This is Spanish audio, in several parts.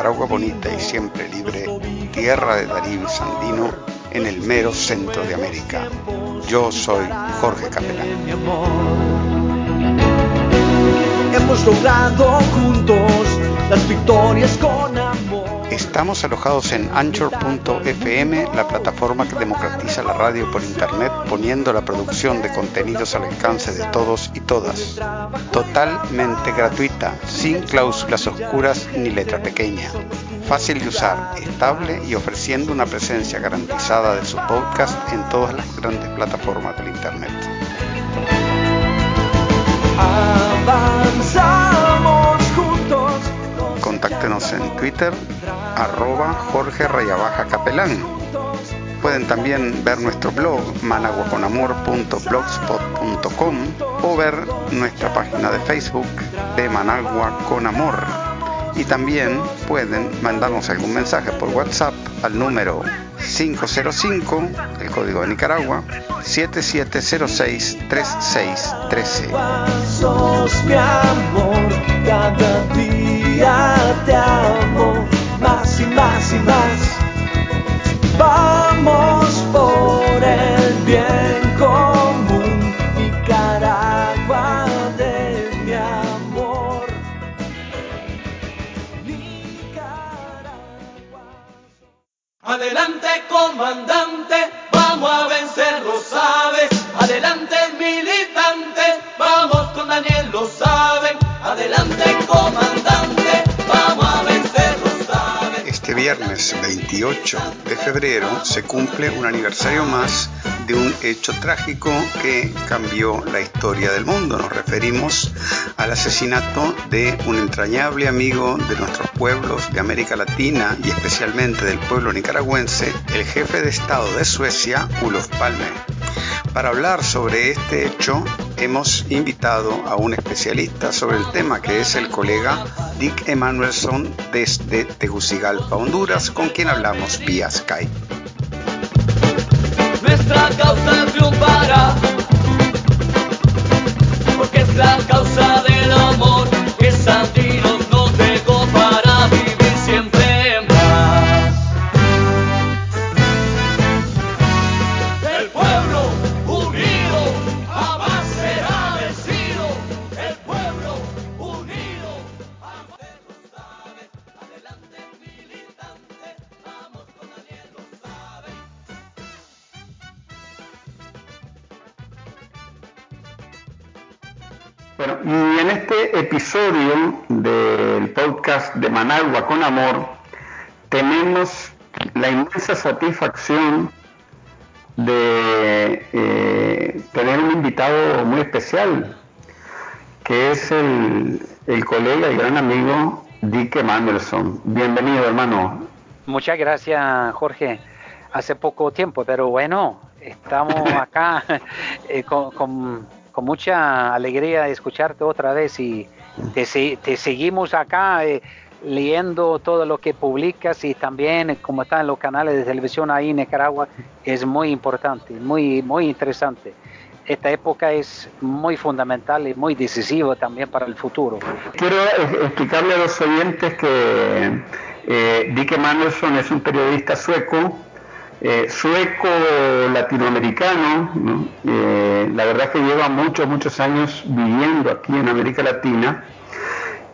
Nicaragua bonita y siempre libre, tierra de Darío Sandino, en el mero centro de América. Yo soy Jorge Capelán. Hemos logrado juntos las victorias con. Estamos alojados en anchor.fm, la plataforma que democratiza la radio por internet, poniendo la producción de contenidos al alcance de todos y todas. Totalmente gratuita, sin cláusulas oscuras ni letra pequeña. Fácil de usar, estable y ofreciendo una presencia garantizada de su podcast en todas las grandes plataformas del internet. Contáctenos en Twitter, arroba Jorge Rayabaja Capelán. Pueden también ver nuestro blog managuaconamor.blogspot.com o ver nuestra página de Facebook de Managua con Amor. Y también pueden mandarnos algún mensaje por WhatsApp al número 505, el código de Nicaragua, 7706-3613 te amo más y más y más. Vamos por el bien común, Nicaragua de mi amor. Nicaragua. Adelante, comandante, vamos a vencer, lo sabes. Adelante, militante, vamos con Daniel, lo saben. Adelante, comandante. Viernes 28 de febrero se cumple un aniversario más de un hecho trágico que cambió la historia del mundo. Nos referimos al asesinato de un entrañable amigo de nuestros pueblos de América Latina y especialmente del pueblo nicaragüense, el jefe de Estado de Suecia, Olof Palme. Para hablar sobre este hecho, hemos invitado a un especialista sobre el tema que es el colega Dick Emanuelson desde Tegucigalpa, Honduras, con quien hablamos vía Skype. Nuestra causa triunfará, porque es la causa del amor que episodio del podcast de Managua con Amor tenemos la inmensa satisfacción de eh, tener un invitado muy especial, que es el, el colega y gran amigo Dick Emanuelson. Bienvenido, hermano. Muchas gracias, Jorge. Hace poco tiempo, pero bueno, estamos acá eh, con, con, con, mucha alegría de escucharte otra vez y te, seguimos acá eh, leyendo todo lo que publicas y también como están los canales de televisión ahí en Nicaragua, es muy importante, muy, muy interesante. Esta época es muy fundamental y muy decisiva también para el futuro. Quiero explicarle a los oyentes que eh, Dick Emanuelson es un periodista sueco, eh, sueco latinoamericano, eh, la verdad que lleva muchos, muchos años viviendo aquí en América Latina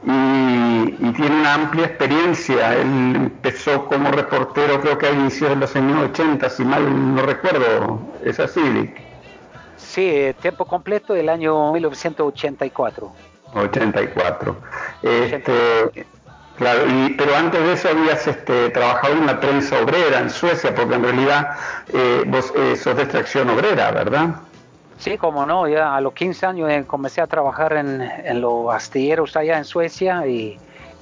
y, tiene una amplia experiencia. Él empezó como reportero creo que a inicios de los años 80, si mal no recuerdo, ¿es así? Sí, tiempo completo del año 1984. 84. Este, Claro, pero antes de eso habías este, trabajado en la prensa obrera en Suecia, porque en realidad eh, vos eh, sos de extracción obrera, ¿verdad? Sí, como no, ya a los 15 años eh, comencé a trabajar en, los astilleros allá en Suecia y,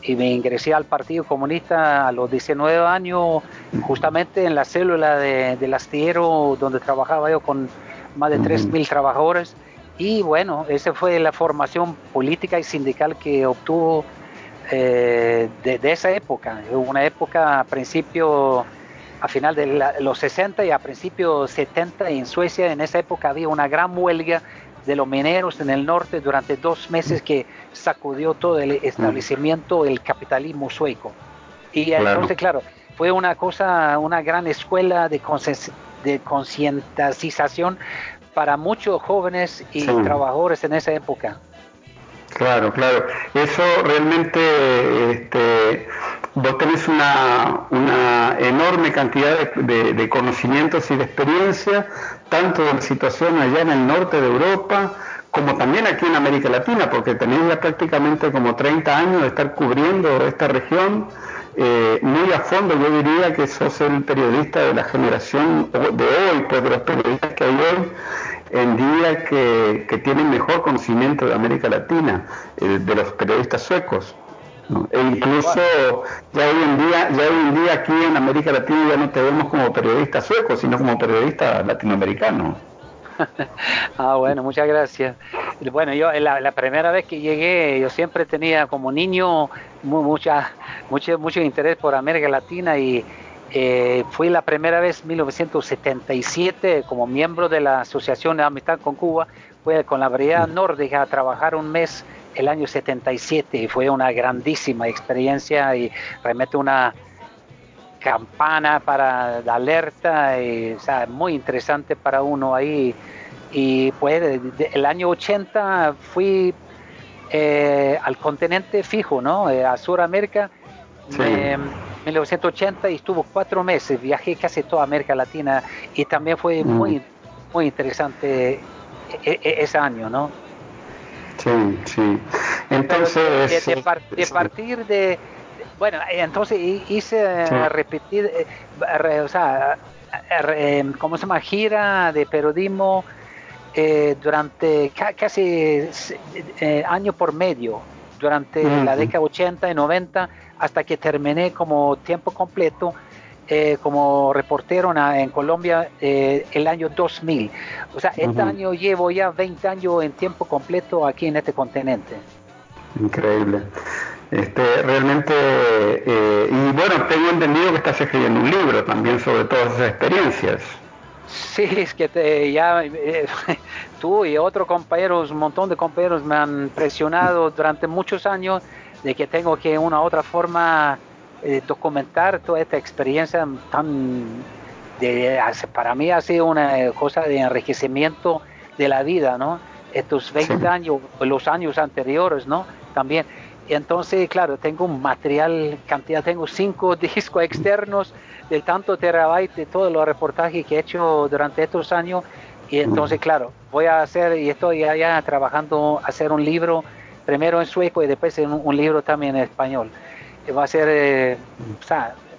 me ingresé al Partido Comunista a los 19 años, justamente en la célula del astillero donde trabajaba yo con más de 3.000 trabajadores. Y bueno, esa fue la formación política y sindical que obtuvo eh, de, esa época, una época a principio, a final de los 60 y a principios 70 en Suecia, en esa época había una gran huelga de los mineros en el norte durante dos meses que sacudió todo el establecimiento, el capitalismo sueco. Y entonces, claro, fue una cosa, una gran escuela de, de concientización para muchos jóvenes y trabajadores en esa época. Claro, claro. Eso realmente, este, vos tenés una, una enorme cantidad de, conocimientos y de experiencia, tanto de la situación allá en el norte de Europa, como también aquí en América Latina, porque tenés ya prácticamente como 30 años de estar cubriendo esta región eh, muy a fondo. Yo diría que sos el periodista de la generación de hoy, pues de los periodistas que hay hoy en día que, que tienen mejor conocimiento de América Latina, eh, de los periodistas suecos. E incluso ya hoy en día, ya hoy en día aquí en América Latina ya no te vemos como periodista sueco, sino como periodista latinoamericano. ah, bueno, muchas gracias. Bueno, yo la, la, primera vez que llegué, yo siempre tenía como niño mucha, mucho, mucho interés por América Latina y eh, fui la primera vez en 1977 como miembro de la Asociación de Amistad con Cuba, fue con la Brigada Nórdica a trabajar un mes el año 77 y fue una grandísima experiencia y realmente una campana para la alerta, y, o sea, muy interesante para uno ahí. Y pues el año 80 fui eh, al continente fijo, ¿no? Eh, a Sudamérica. Sí. 1980 y estuvo cuatro meses, viajé casi toda América Latina y también fue mm. muy, muy interesante e, e, ese año, ¿no? Sí, sí. Entonces... De, partir de... Bueno, entonces hice repetir, eh, o sea, em, ¿cómo se llama? Gira de periodismo eh, durante casi eh, año por medio, durante la década 80 y 90 hasta que terminé como tiempo completo eh, como reportero en, Colombia eh, el año 2000. O sea, este año llevo ya 20 años en tiempo completo aquí en este continente. Increíble. Este, realmente, eh, y bueno, tengo entendido que estás escribiendo un libro también sobre todas esas experiencias. Sí, es que te, ya tú y otros compañeros, un montón de compañeros me han presionado durante muchos años de que tengo que una u otra forma eh, documentar toda esta experiencia tan de, para mí ha sido una cosa de enriquecimiento de la vida, ¿no? Estos 20 años, los años anteriores, ¿no? También. entonces, claro, tengo un material, cantidad, tengo cinco discos externos de tanto terabyte de todos los reportajes que he hecho durante estos años. Y entonces, claro, voy a hacer, y estoy allá trabajando, hacer un libro primero en sueco y después en un, libro también en español. Va a ser eh,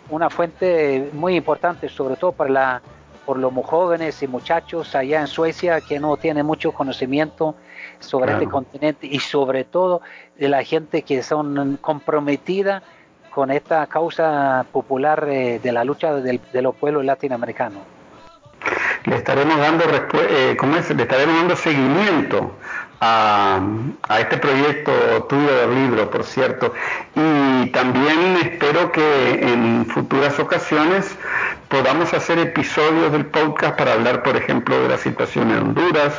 una fuente muy importante, sobre todo para la, por los jóvenes y muchachos allá en Suecia que no tienen mucho conocimiento sobre este continente y sobre todo de la gente que son comprometida con esta causa popular eh, de la lucha de los pueblos latinoamericanos. Le estaremos dando, eh, Le estaremos dando seguimiento a, este proyecto tuyo del libro, por cierto. Y también espero que en futuras ocasiones podamos hacer episodios del podcast para hablar, por ejemplo, de la situación en Honduras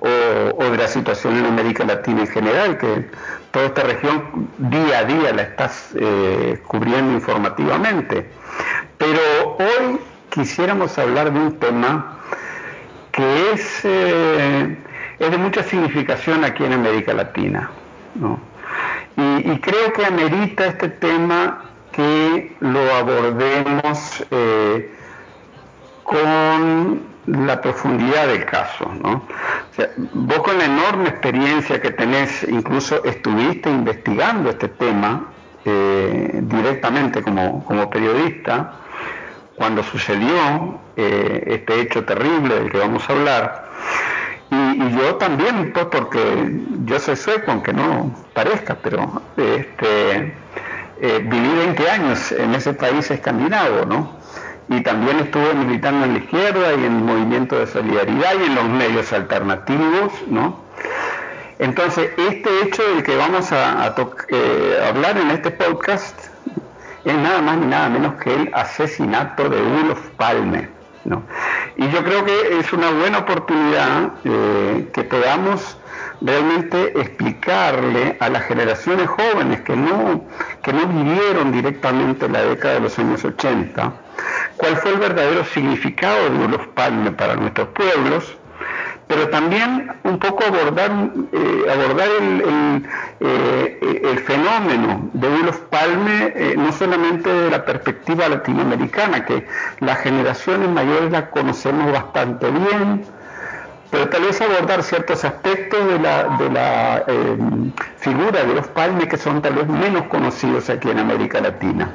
o, de la situación en América Latina en general, que toda esta región día a día la estás eh, cubriendo informativamente. Pero hoy quisiéramos hablar de un tema que es... Eh, es de mucha significación aquí en América Latina. Y, creo que amerita este tema que lo abordemos eh, con la profundidad del caso. vos con la enorme experiencia que tenés, incluso estuviste investigando este tema eh, directamente como, periodista, cuando sucedió eh, este hecho terrible del que vamos a hablar, y, yo también, pues porque yo soy sueco, aunque no parezca, pero este, eh, viví 20 años en ese país escandinavo, ¿no? Y también estuve militando en la izquierda y en el movimiento de solidaridad y en los medios alternativos, ¿no? Entonces, este hecho del que vamos a, eh, hablar en este podcast es nada más ni nada menos que el asesinato de Ulof Palme. ¿no? Y yo creo que es una buena oportunidad eh, que podamos realmente explicarle a las generaciones jóvenes que no, que no vivieron directamente la década de los años 80, cuál fue el verdadero significado de los palmes para nuestros pueblos, pero también un poco abordar, eh, abordar el, eh, el, fenómeno de Ulos Palme, eh, no solamente de la perspectiva latinoamericana, que las generaciones mayores la conocemos bastante bien, pero tal vez abordar ciertos aspectos de la, de la eh, figura de los Palme que son tal vez menos conocidos aquí en América Latina.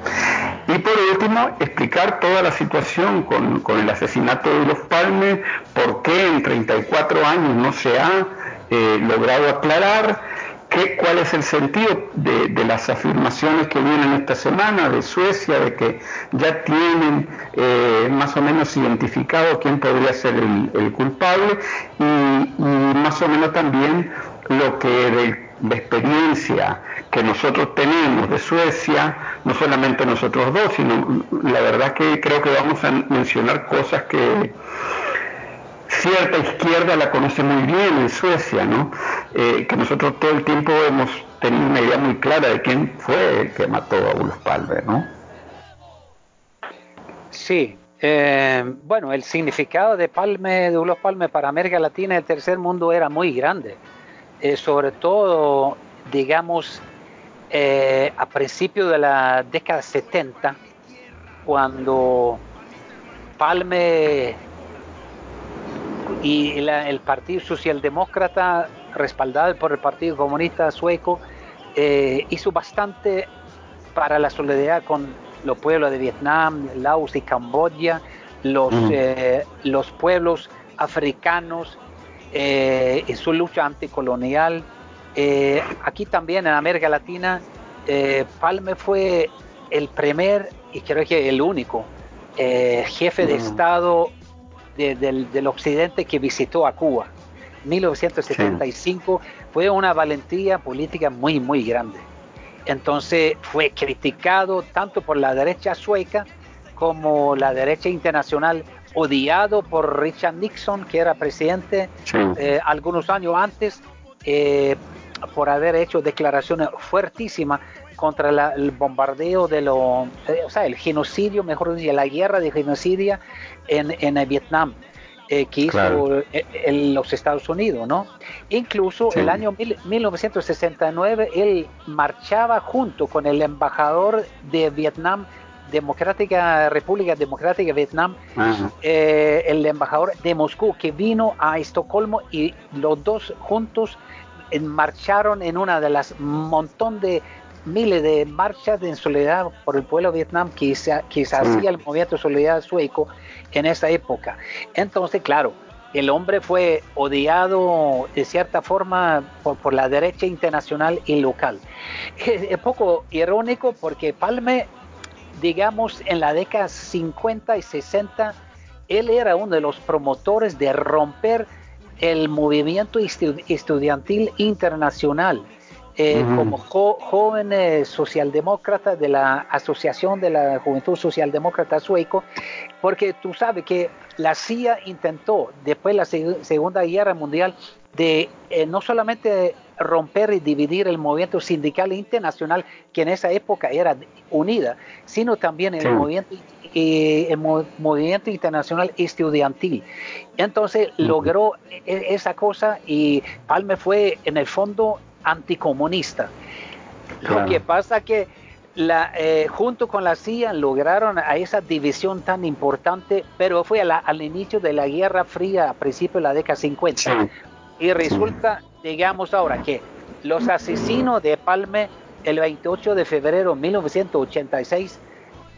Y por último, explicar toda la situación con, con el asesinato de los Palme, por qué en 34 años no se ha eh, logrado aclarar ¿Qué, ¿Cuál es el sentido de, las afirmaciones que vienen esta semana de Suecia, de que ya tienen eh, más o menos identificado quién podría ser el, culpable y, más o menos también lo que de experiencia que nosotros tenemos de Suecia, no solamente nosotros dos, sino la verdad que creo que vamos a mencionar cosas que cierta izquierda la conoce muy bien en Suecia, ¿no? Eh, que nosotros todo el tiempo hemos tenido una idea muy clara de quién fue el que mató a Ulos Palme, ¿no? Sí, eh, bueno, el significado de Palme, de Ulos Palme para América Latina y el tercer mundo era muy grande, eh, sobre todo, digamos, a principios de la década 70, cuando Palme y el Partido Socialdemócrata, respaldado por el Partido Comunista Sueco, eh, hizo bastante para la solidaridad con los pueblos de Vietnam, Laos y Camboya, los, eh, los pueblos africanos eh, en su lucha anticolonial. aquí también en América Latina, Palme fue el primer y creo que el único jefe de Estado del, occidente que visitó a Cuba. 1975 fue una valentía política muy, muy grande. Entonces fue criticado tanto por la derecha sueca como la derecha internacional, odiado por Richard Nixon, que era presidente eh, algunos años antes, eh, por haber hecho declaraciones fuertísimas contra el bombardeo de lo, eh, o sea, el genocidio, mejor dicho, la guerra de genocidio en, en Vietnam. Eh, que hizo eh, los Estados Unidos, ¿no? Incluso el año 1969 él marchaba junto con el embajador de Vietnam, Democrática República Democrática de Vietnam, el embajador de Moscú que vino a Estocolmo y los dos juntos marcharon en una de las montón de miles de marchas de soledad por el pueblo de Vietnam que se, que se hacía el movimiento de solidaridad sueco en esa época. Entonces, claro, el hombre fue odiado de cierta forma por, la derecha internacional y local. Es, poco irónico porque Palme, digamos, en la década 50 y 60, él era uno de los promotores de romper el movimiento estudiantil internacional eh, como joven socialdemócrata de la Asociación de la Juventud Socialdemócrata Sueco, porque tú sabes que la CIA intentó, después de la Segunda Guerra Mundial, de eh, no solamente romper y dividir el movimiento sindical internacional, que en esa época era unida, sino también el, movimiento, eh, el movimiento internacional estudiantil. Entonces logró e-, esa cosa y Palme fue en el fondo anticomunista. Lo que pasa que la, eh, junto con la CIA lograron a esa división tan importante, pero fue al inicio de la Guerra Fría a principios de la década 50. Y resulta, digamos ahora, que los asesinos de Palme el 28 de febrero de 1986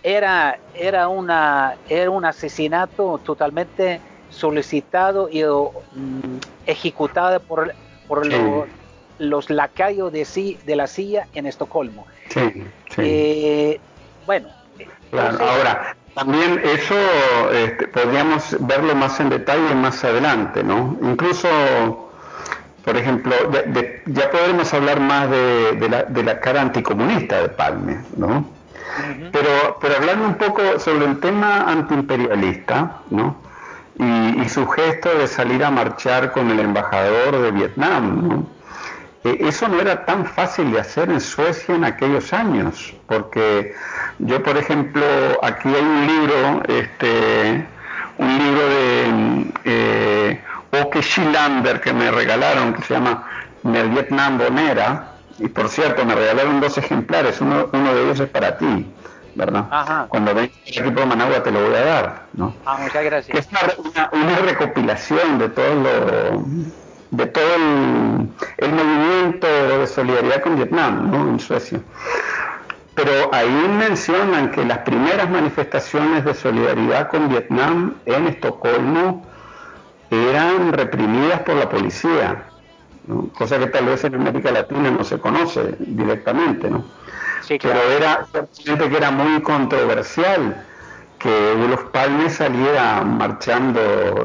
era, era, una, era un asesinato totalmente solicitado y mm, ejecutado por, por los los lacayos de, sí, de la silla en Estocolmo. Sí, eh, bueno. ahora, también eso este, podríamos verlo más en detalle más adelante, ¿no? Incluso, por ejemplo, ya podremos hablar más de, la, de la cara anticomunista de Palme, ¿no? pero, pero hablando un poco sobre el tema antiimperialista, ¿no? Y, y, su gesto de salir a marchar con el embajador de Vietnam, ¿no? Eh, eso no era tan fácil de hacer en Suecia en aquellos años, porque yo, por ejemplo, aquí hay un libro, este, un libro de eh, Oke Schilander que me regalaron, que se llama El Vietnam Bonera, y por cierto, me regalaron dos ejemplares, uno, uno de ellos es para ti, ¿verdad? Cuando vengas al equipo de Managua te lo voy a dar, ¿no? Ah, muchas gracias. es una, una recopilación de todo lo de todo el, movimiento de solidaridad con Vietnam ¿no? en Suecia. Pero ahí mencionan que las primeras manifestaciones de solidaridad con Vietnam en Estocolmo eran reprimidas por la policía, cosa que tal vez en América Latina no se conoce directamente, ¿no? Pero era que era muy controversial que Ulos Palme saliera marchando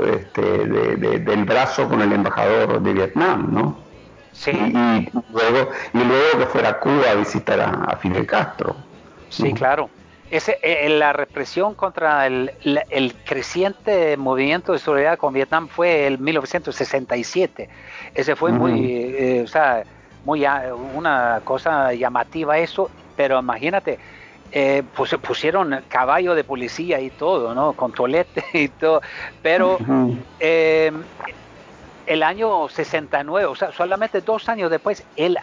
este, del brazo con el embajador de Vietnam, ¿no? Sí. Y, luego, y luego que fuera a Cuba a visitar a, Fidel Castro. Sí, claro. Ese, eh, la represión contra el, el, creciente movimiento de solidaridad con Vietnam fue el 1967. Ese fue muy, eh, o sea, muy una cosa llamativa eso, pero imagínate, eh, pues se pusieron caballo de policía y todo, ¿no? Con tolete y todo. Pero eh, el año 69, o sea, solamente dos años después, él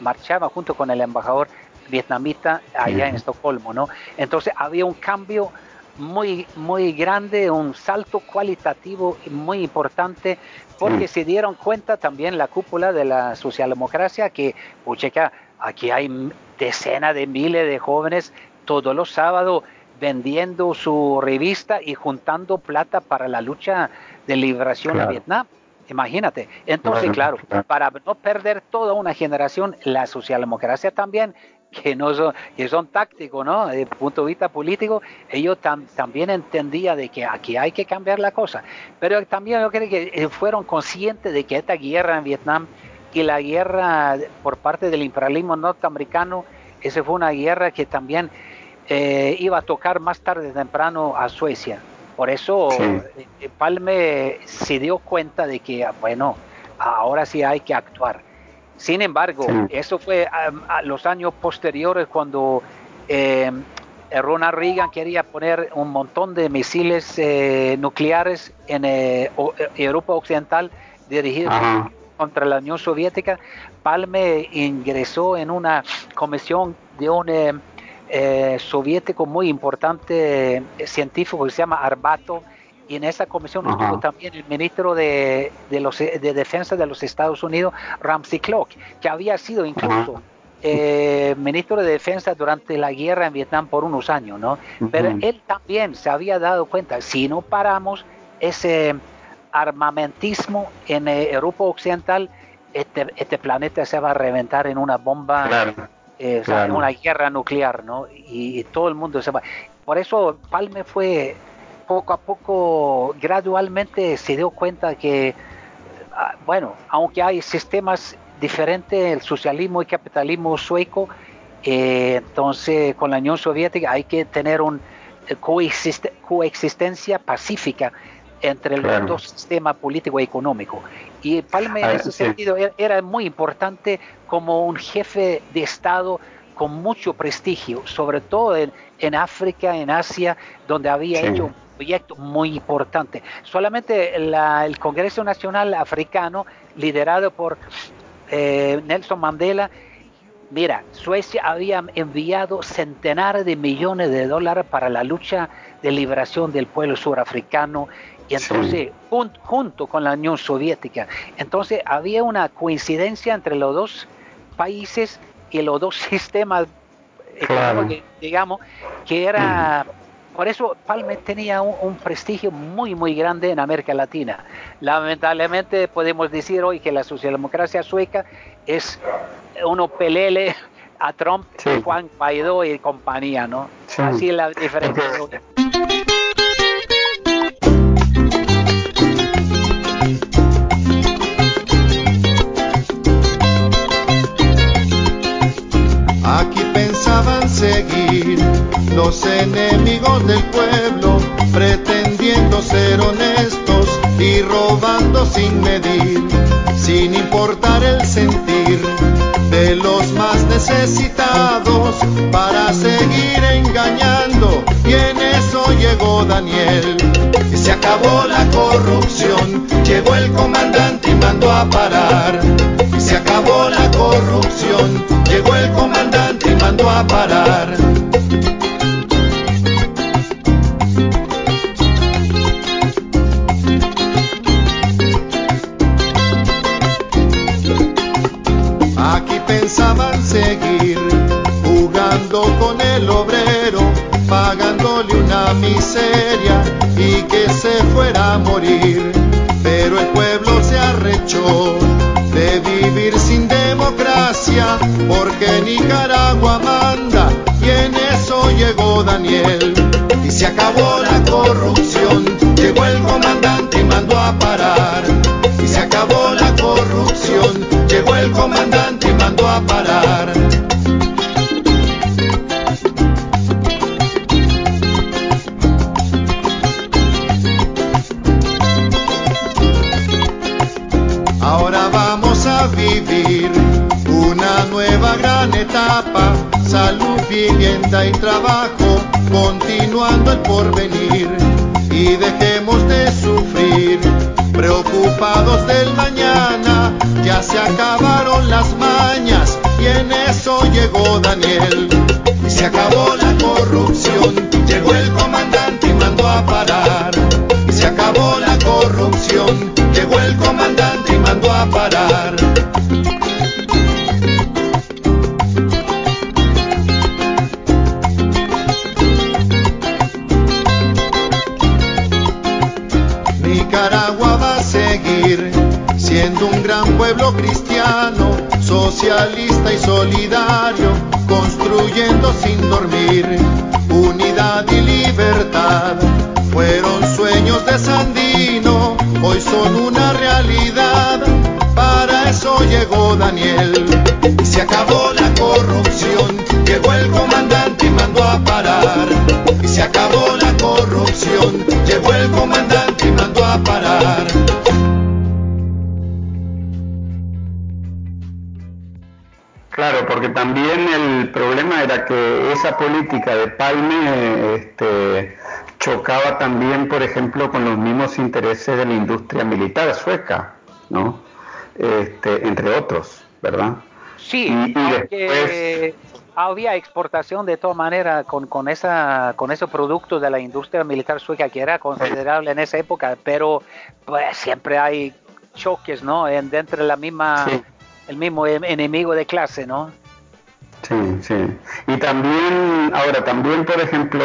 marchaba junto con el embajador vietnamita allá en Estocolmo, ¿no? Entonces había un cambio muy, muy grande, un salto cualitativo muy importante, porque se dieron cuenta también la cúpula de la socialdemocracia que, pucheca, aquí hay decenas de miles de jóvenes todos los sábados vendiendo su revista y juntando plata para la lucha de liberación de Vietnam. Imagínate. Entonces, claro, para no perder toda una generación, la socialdemocracia también, que no son, que son tácticos, ¿no? Desde el punto de vista político, ellos también entendían de que aquí hay que cambiar la cosa. Pero también yo creo que eh, fueron conscientes de que esta guerra en Vietnam y la guerra por parte del imperialismo norteamericano, esa fue una guerra que también eh, iba a tocar más tarde temprano a Suecia. Por eso eh, Palme se dio cuenta de que, ah, bueno, ahora sí hay que actuar. Sin embargo, eso fue a, los años posteriores cuando eh, Ronald Reagan quería poner un montón de misiles nucleares en Europa Occidental dirigidos contra la Unión Soviética. Palme ingresó en una comisión de un eh, soviético muy importante eh, científico que se llama Arbato y en esa comisión estuvo también el ministro de, de, los, de Defensa de los Estados Unidos, Ramsey Clark, que había sido incluso eh, ministro de Defensa durante la guerra en Vietnam por unos años, ¿no? Pero él también se había dado cuenta, si no paramos ese armamentismo en Europa Occidental, este, este planeta se va a reventar en una bomba eh, una guerra nuclear, ¿no? Y, todo el mundo se va. Por eso Palme fue poco a poco, gradualmente se dio cuenta que, ah, bueno, aunque hay sistemas diferentes, el socialismo y capitalismo sueco, eh, entonces con la Unión Soviética hay que tener una eh, coexistencia pacífica entre los dos sistemas político y económico. Y Palme en ese sentido era muy importante como un jefe de Estado con mucho prestigio, sobre todo en, en África, en Asia, donde había hecho un proyecto muy importante. Solamente el Congreso Nacional Africano, liderado por eh, Nelson Mandela, mira, Suecia había enviado centenares de millones de dólares para la lucha de liberación del pueblo surafricano y entonces, junto con la Unión Soviética, entonces había una coincidencia entre los dos países y los dos sistemas económicos, digamos, que era... Por eso Palme tenía un, prestigio muy, muy grande en América Latina. Lamentablemente podemos decir hoy que la socialdemocracia sueca es uno pelele a Trump, Juan Guaidó y compañía, ¿no? Así es la diferencia. no se pueblo cristiano, socialista y solidario, construyendo sin dormir también el problema era que esa política de Palme este, chocaba también, por ejemplo, con los mismos intereses de la industria militar sueca, ¿no? Este, entre otros, ¿verdad? Sí, Y- y aunque había exportación de todas maneras con, con, esa, con esos productos de la industria militar sueca que era considerable en esa época, pero pues siempre hay choques, ¿no? En, dentro de la misma, Sí. el mismo em- enemigo de clase, ¿no? Sí, sí. Y también, ahora también, por ejemplo,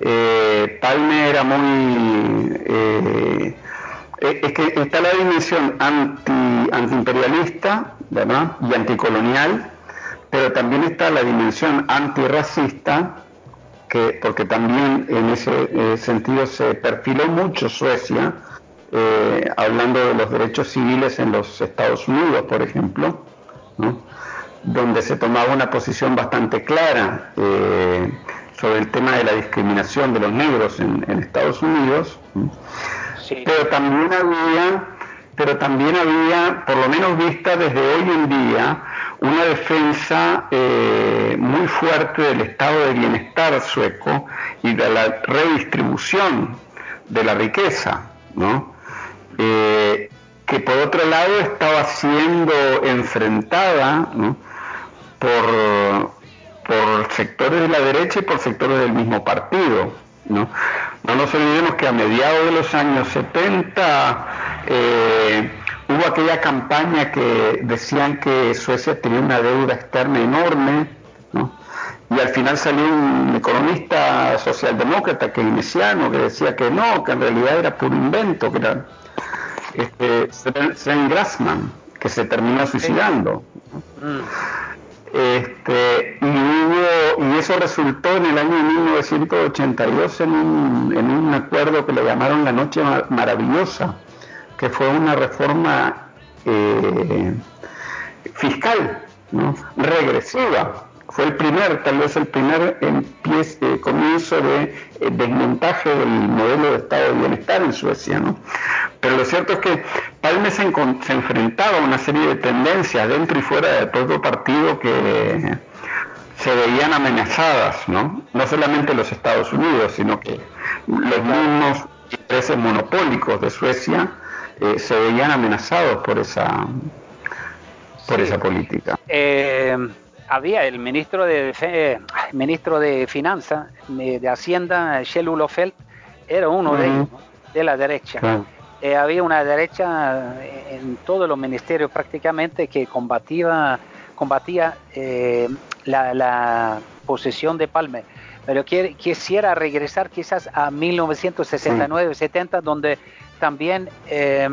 eh, Palme era muy... eh, eh, es que está la dimensión anti, antiimperialista, ¿verdad? Y anticolonial, pero también está la dimensión antirracista, que, porque también en ese eh, sentido se perfiló mucho Suecia, eh, hablando de los derechos civiles en los Estados Unidos, por ejemplo, ¿no? Donde se tomaba una posición bastante clara eh, sobre el tema de la discriminación de los negros en, en Estados Unidos, pero también había pero también había, por lo menos vista desde hoy en día, una defensa eh, muy fuerte del estado de bienestar sueco y de la redistribución de la riqueza, ¿no? Eh, que por otro lado estaba siendo enfrentada ¿no? Por, por sectores de la derecha y por sectores del mismo partido. ¿no? No nos olvidemos que a mediados de los años 70 eh, hubo aquella campaña que decían que Suecia tenía una deuda externa enorme, ¿no? y al final salió un economista socialdemócrata keynesiano que decía que no, que en realidad era puro invento, que era este, Sven- Sven Grassman, que se terminó suicidando. Mm. Este, y, eso resultó en el año 1982 en un, en un acuerdo que le llamaron la Noche Ma- Maravillosa, que fue una reforma eh, fiscal, regresiva. Fue el primer, tal vez el primer empie- eh, comienzo de eh, desmontaje del modelo de Estado de bienestar en Suecia. ¿no? Pero lo cierto es que Palme se, enfrentaba a una serie de tendencias dentro y fuera de todo partido que se veían amenazadas, ¿no? No solamente los Estados Unidos, sino que los mismos intereses monopólicos de Suecia eh, se veían amenazados por esa por Sí. esa política. Eh, había el ministro de eh, ministro de Finanzas, de, de Hacienda, Kjell Olof era uno de ellos, ¿no? de la derecha. Eh, había una derecha en todos los ministerios prácticamente que combatía combatía eh, la, posesión de Palme. Pero quisiera regresar quizás a 1969-70, donde también eh,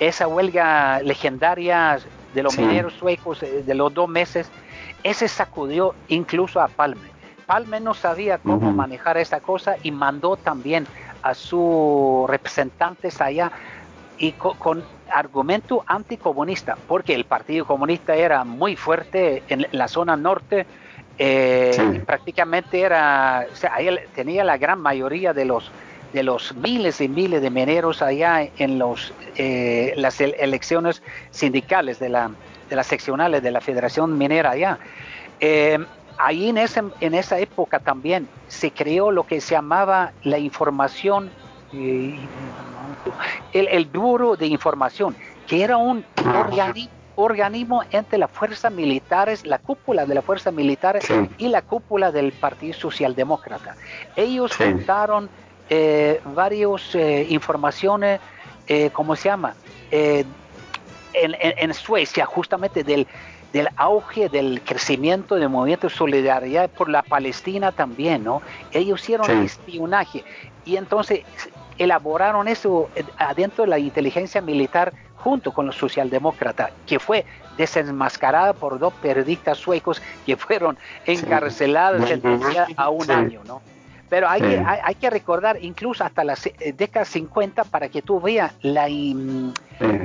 esa huelga legendaria de los mineros suecos de los dos meses, ese sacudió incluso a Palme. Palme no sabía cómo manejar esa cosa y mandó también a sus representantes allá y con, argumento anticomunista, porque el Partido Comunista era muy fuerte en la zona norte, eh, prácticamente era, o sea, tenía la gran mayoría de los de los miles y miles de mineros allá en los eh, las elecciones sindicales de, la, de las seccionales de la Federación Minera allá. Eh, ahí en, ese, en esa época también se creó lo que se llamaba la información, el, el Bureau de Información, que era un organismo entre las fuerzas militares, la cúpula de la fuerza militar y la cúpula del Partido Socialdemócrata. Ellos juntaron eh, varias eh, informaciones, eh, ¿cómo se llama? Eh, en, en, Suecia, justamente del, del auge del crecimiento del movimiento de solidaridad por la Palestina también, ¿no? Ellos hicieron espionaje y entonces elaboraron eso adentro de la inteligencia militar junto con los socialdemócratas, que fue desenmascarada por dos periodistas suecos que fueron encarcelados a un año, ¿no? Pero hay, que, hay, que recordar incluso hasta las eh, décadas 50 para que tú veas la,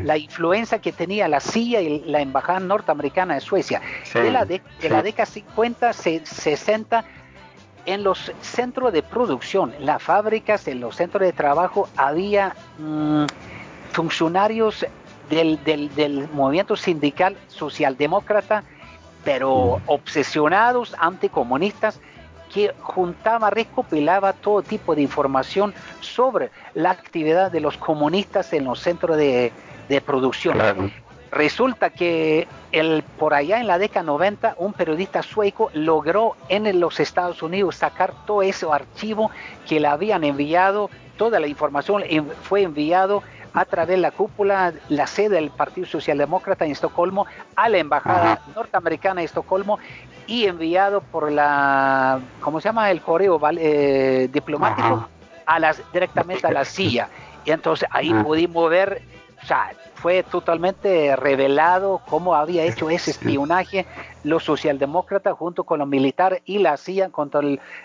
la influencia que tenía la CIA y la Embajada Norteamericana de Suecia. de, la de, la década 50, 60, en los centros de producción, las fábricas, en los centros de trabajo, había mm, funcionarios del, del, del movimiento sindical socialdemócrata, pero mm. obsesionados anticomunistas que juntaba, recopilaba todo tipo de información sobre la actividad de los comunistas en los centros de, producción. Resulta que el, por allá en la década 90, un periodista sueco logró en los Estados Unidos sacar todo ese archivo que le habían enviado, toda la información fue enviado a través de la cúpula, la sede del Partido Socialdemócrata en Estocolmo, a la Embajada Norteamericana en Estocolmo y enviado por la, ¿cómo se llama? El correo eh, diplomático a las, directamente a la silla. Y entonces ahí pudimos ver, o sea, fue totalmente revelado cómo había hecho ese espionaje los socialdemócratas junto con los militares y la CIA contra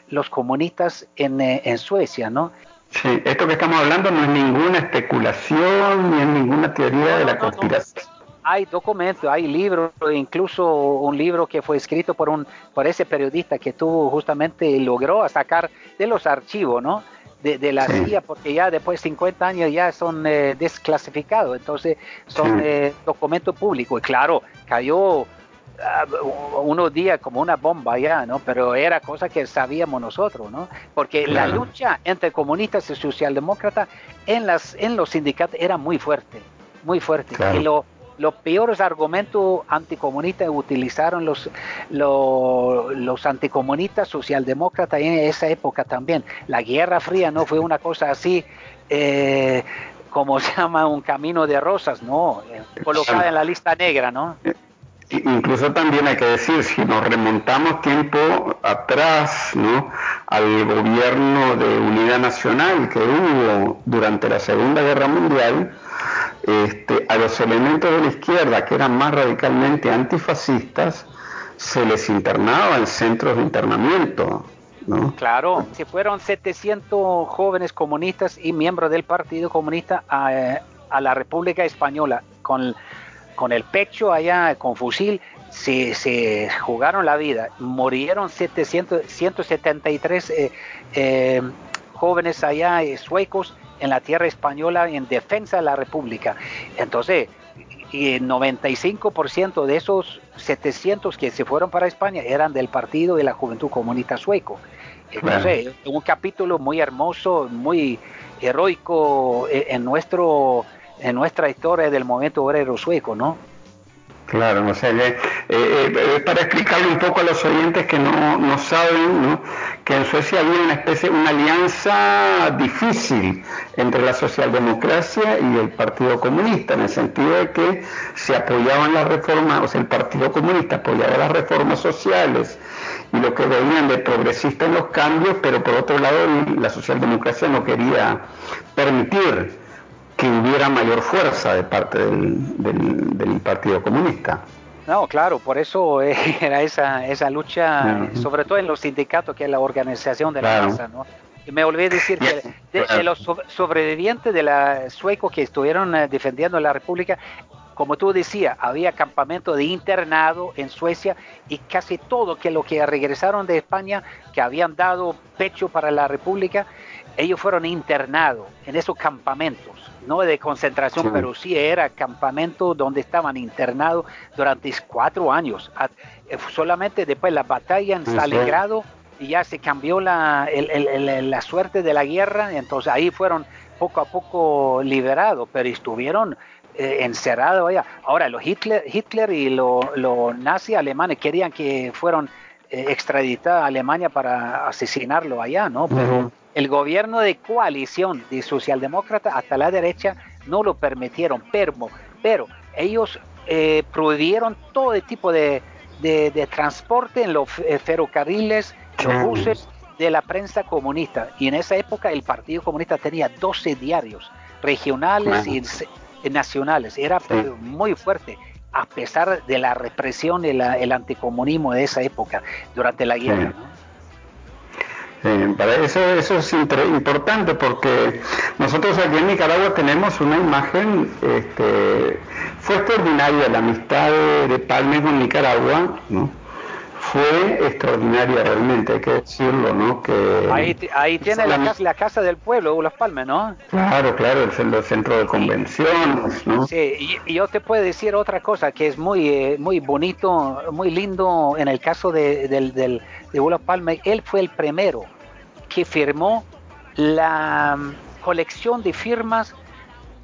los comunistas en, eh, en Suecia, ¿no? Sí, esto que estamos hablando no es ninguna especulación ni es ninguna teoría de la conspiración. Hay documentos, hay libros, incluso un libro que fue escrito por un por ese periodista que tuvo justamente logró sacar de los archivos, ¿no? De, la CIA, porque ya después de 50 años ya son eh, desclasificados, entonces son eh, documentos públicos. Y claro, cayó Ah, unos días como una bomba ya, ¿no? Pero era cosa que sabíamos nosotros, ¿no? Porque la lucha entre comunistas y socialdemócratas en, las, en los sindicatos era muy fuerte, muy fuerte. Y lo, los peores argumentos anticomunistas utilizaron los, los, anticomunistas socialdemócratas en esa época también. La Guerra Fría no fue una cosa así. Eh, como se llama un camino de rosas, no, eh, colocada en la lista negra, ¿no? Eh, Incluso también hay que decir, si nos remontamos tiempo atrás, ¿no? al gobierno de unidad nacional que hubo durante la Segunda Guerra Mundial, este, a los elementos de la izquierda que eran más radicalmente antifascistas, se les internaba en centros de internamiento. ¿no? Claro, se fueron 700 jóvenes comunistas y miembros del Partido Comunista a, a la República Española con con el pecho allá, con fusil, se, se jugaron la vida. Murieron 700, 173 eh, eh, jóvenes allá eh, suecos en la tierra española en defensa de la República. Entonces, y 95% de esos 700 que se fueron para España eran del Partido de la Juventud Comunista Sueco. Entonces, un capítulo muy hermoso, muy heroico en nuestro en nuestra historia del movimiento obrero sueco, ¿no? Claro, o sea, eh, eh, para explicarle un poco a los oyentes que no, no saben, ¿no? que en Suecia había una especie, una alianza difícil entre la socialdemocracia y el Partido Comunista, en el sentido de que se apoyaban las reformas, o sea, el Partido Comunista apoyaba las reformas sociales y lo que veían de progresista en los cambios, pero por otro lado la socialdemocracia no quería permitir que hubiera mayor fuerza de parte del, Partido Comunista. No, claro, por eso era esa, esa lucha, sobre todo en los sindicatos, que es la organización de la masa, ¿no? Y me olvidé decir que de, los sobrevivientes de la sueco que estuvieron eh, defendiendo la República, como tú decías, había campamento de internado en Suecia y casi todo que lo que regresaron de España, que habían dado pecho para la República, ellos fueron internados en esos campamentos no de concentración, pero sí era campamento donde estaban internados durante cuatro años. Eh, solamente después la batalla en Stalingrado y ya se cambió la, la suerte de la guerra, entonces ahí fueron poco a poco liberados, pero estuvieron eh, encerrados allá. Ahora, los Hitler, Hitler y los nazis alemanes querían que fueran eh, extraditados a Alemania para asesinarlo allá, ¿no? Pero el gobierno de coalición de socialdemócratas hasta la derecha no lo permitieron, pero, pero ellos eh, prohibieron todo tipo de, transporte en los eh, ferrocarriles, los buses de la prensa comunista. Y en esa época el Partido Comunista tenía 12 diarios regionales y nacionales. Era muy fuerte a pesar de la represión y el anticomunismo de esa época durante la guerra. Eh, para eso, eso es importante porque nosotros aquí en Nicaragua tenemos una imagen, este, fue extraordinaria la amistad de, Palme con Nicaragua, ¿no? Fue extraordinaria realmente, hay que decirlo, ¿no? Que ahí, ahí tiene la, casa, la, casa, del pueblo, Las Palmes, ¿no? Claro, claro, es el centro de convenciones, ¿no? Sí, y, yo te puedo decir otra cosa que es muy, eh, muy bonito, muy lindo en el caso de, del, del, de Palme, él fue el primero que firmó la mm, colección de firmas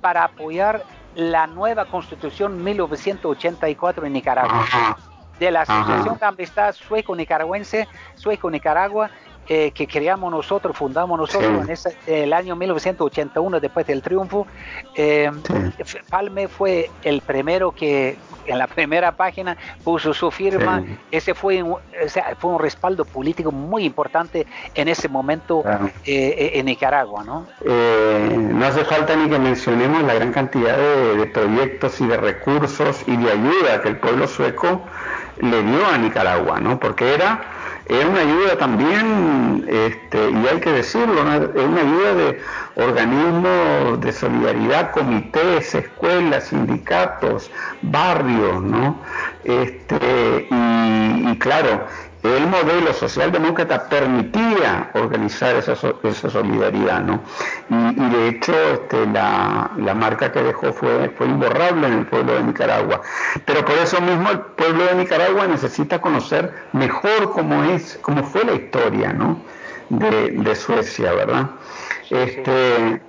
para apoyar la nueva constitución 1984 en Nicaragua. De la Asociación de Amistad Sueco-Nicaragüense, Sueco-Nicaragua, eh, que creamos nosotros, fundamos nosotros en el año 1981, después del triunfo. Eh, Palme fue el primero que en la primera página puso su firma. Ese fue, o sea, fue un respaldo político muy importante en ese momento eh, en Nicaragua. ¿no? no hace falta ni que mencionemos la gran cantidad de, de proyectos y de recursos y de ayuda que el pueblo sueco le dio a Nicaragua, ¿no? porque era es una ayuda también, este, y hay que decirlo, es una ayuda de organismos de solidaridad, comités, escuelas, sindicatos, barrios, ¿no? Este, y claro, el modelo socialdemócrata permitía organizar esa, esa solidaridad, ¿no? Y, de hecho este, la, marca que dejó fue, fue imborrable en el pueblo de Nicaragua. Pero por eso mismo el pueblo de Nicaragua necesita conocer mejor cómo es, cómo fue la historia, ¿no? De, Suecia, ¿verdad? Este,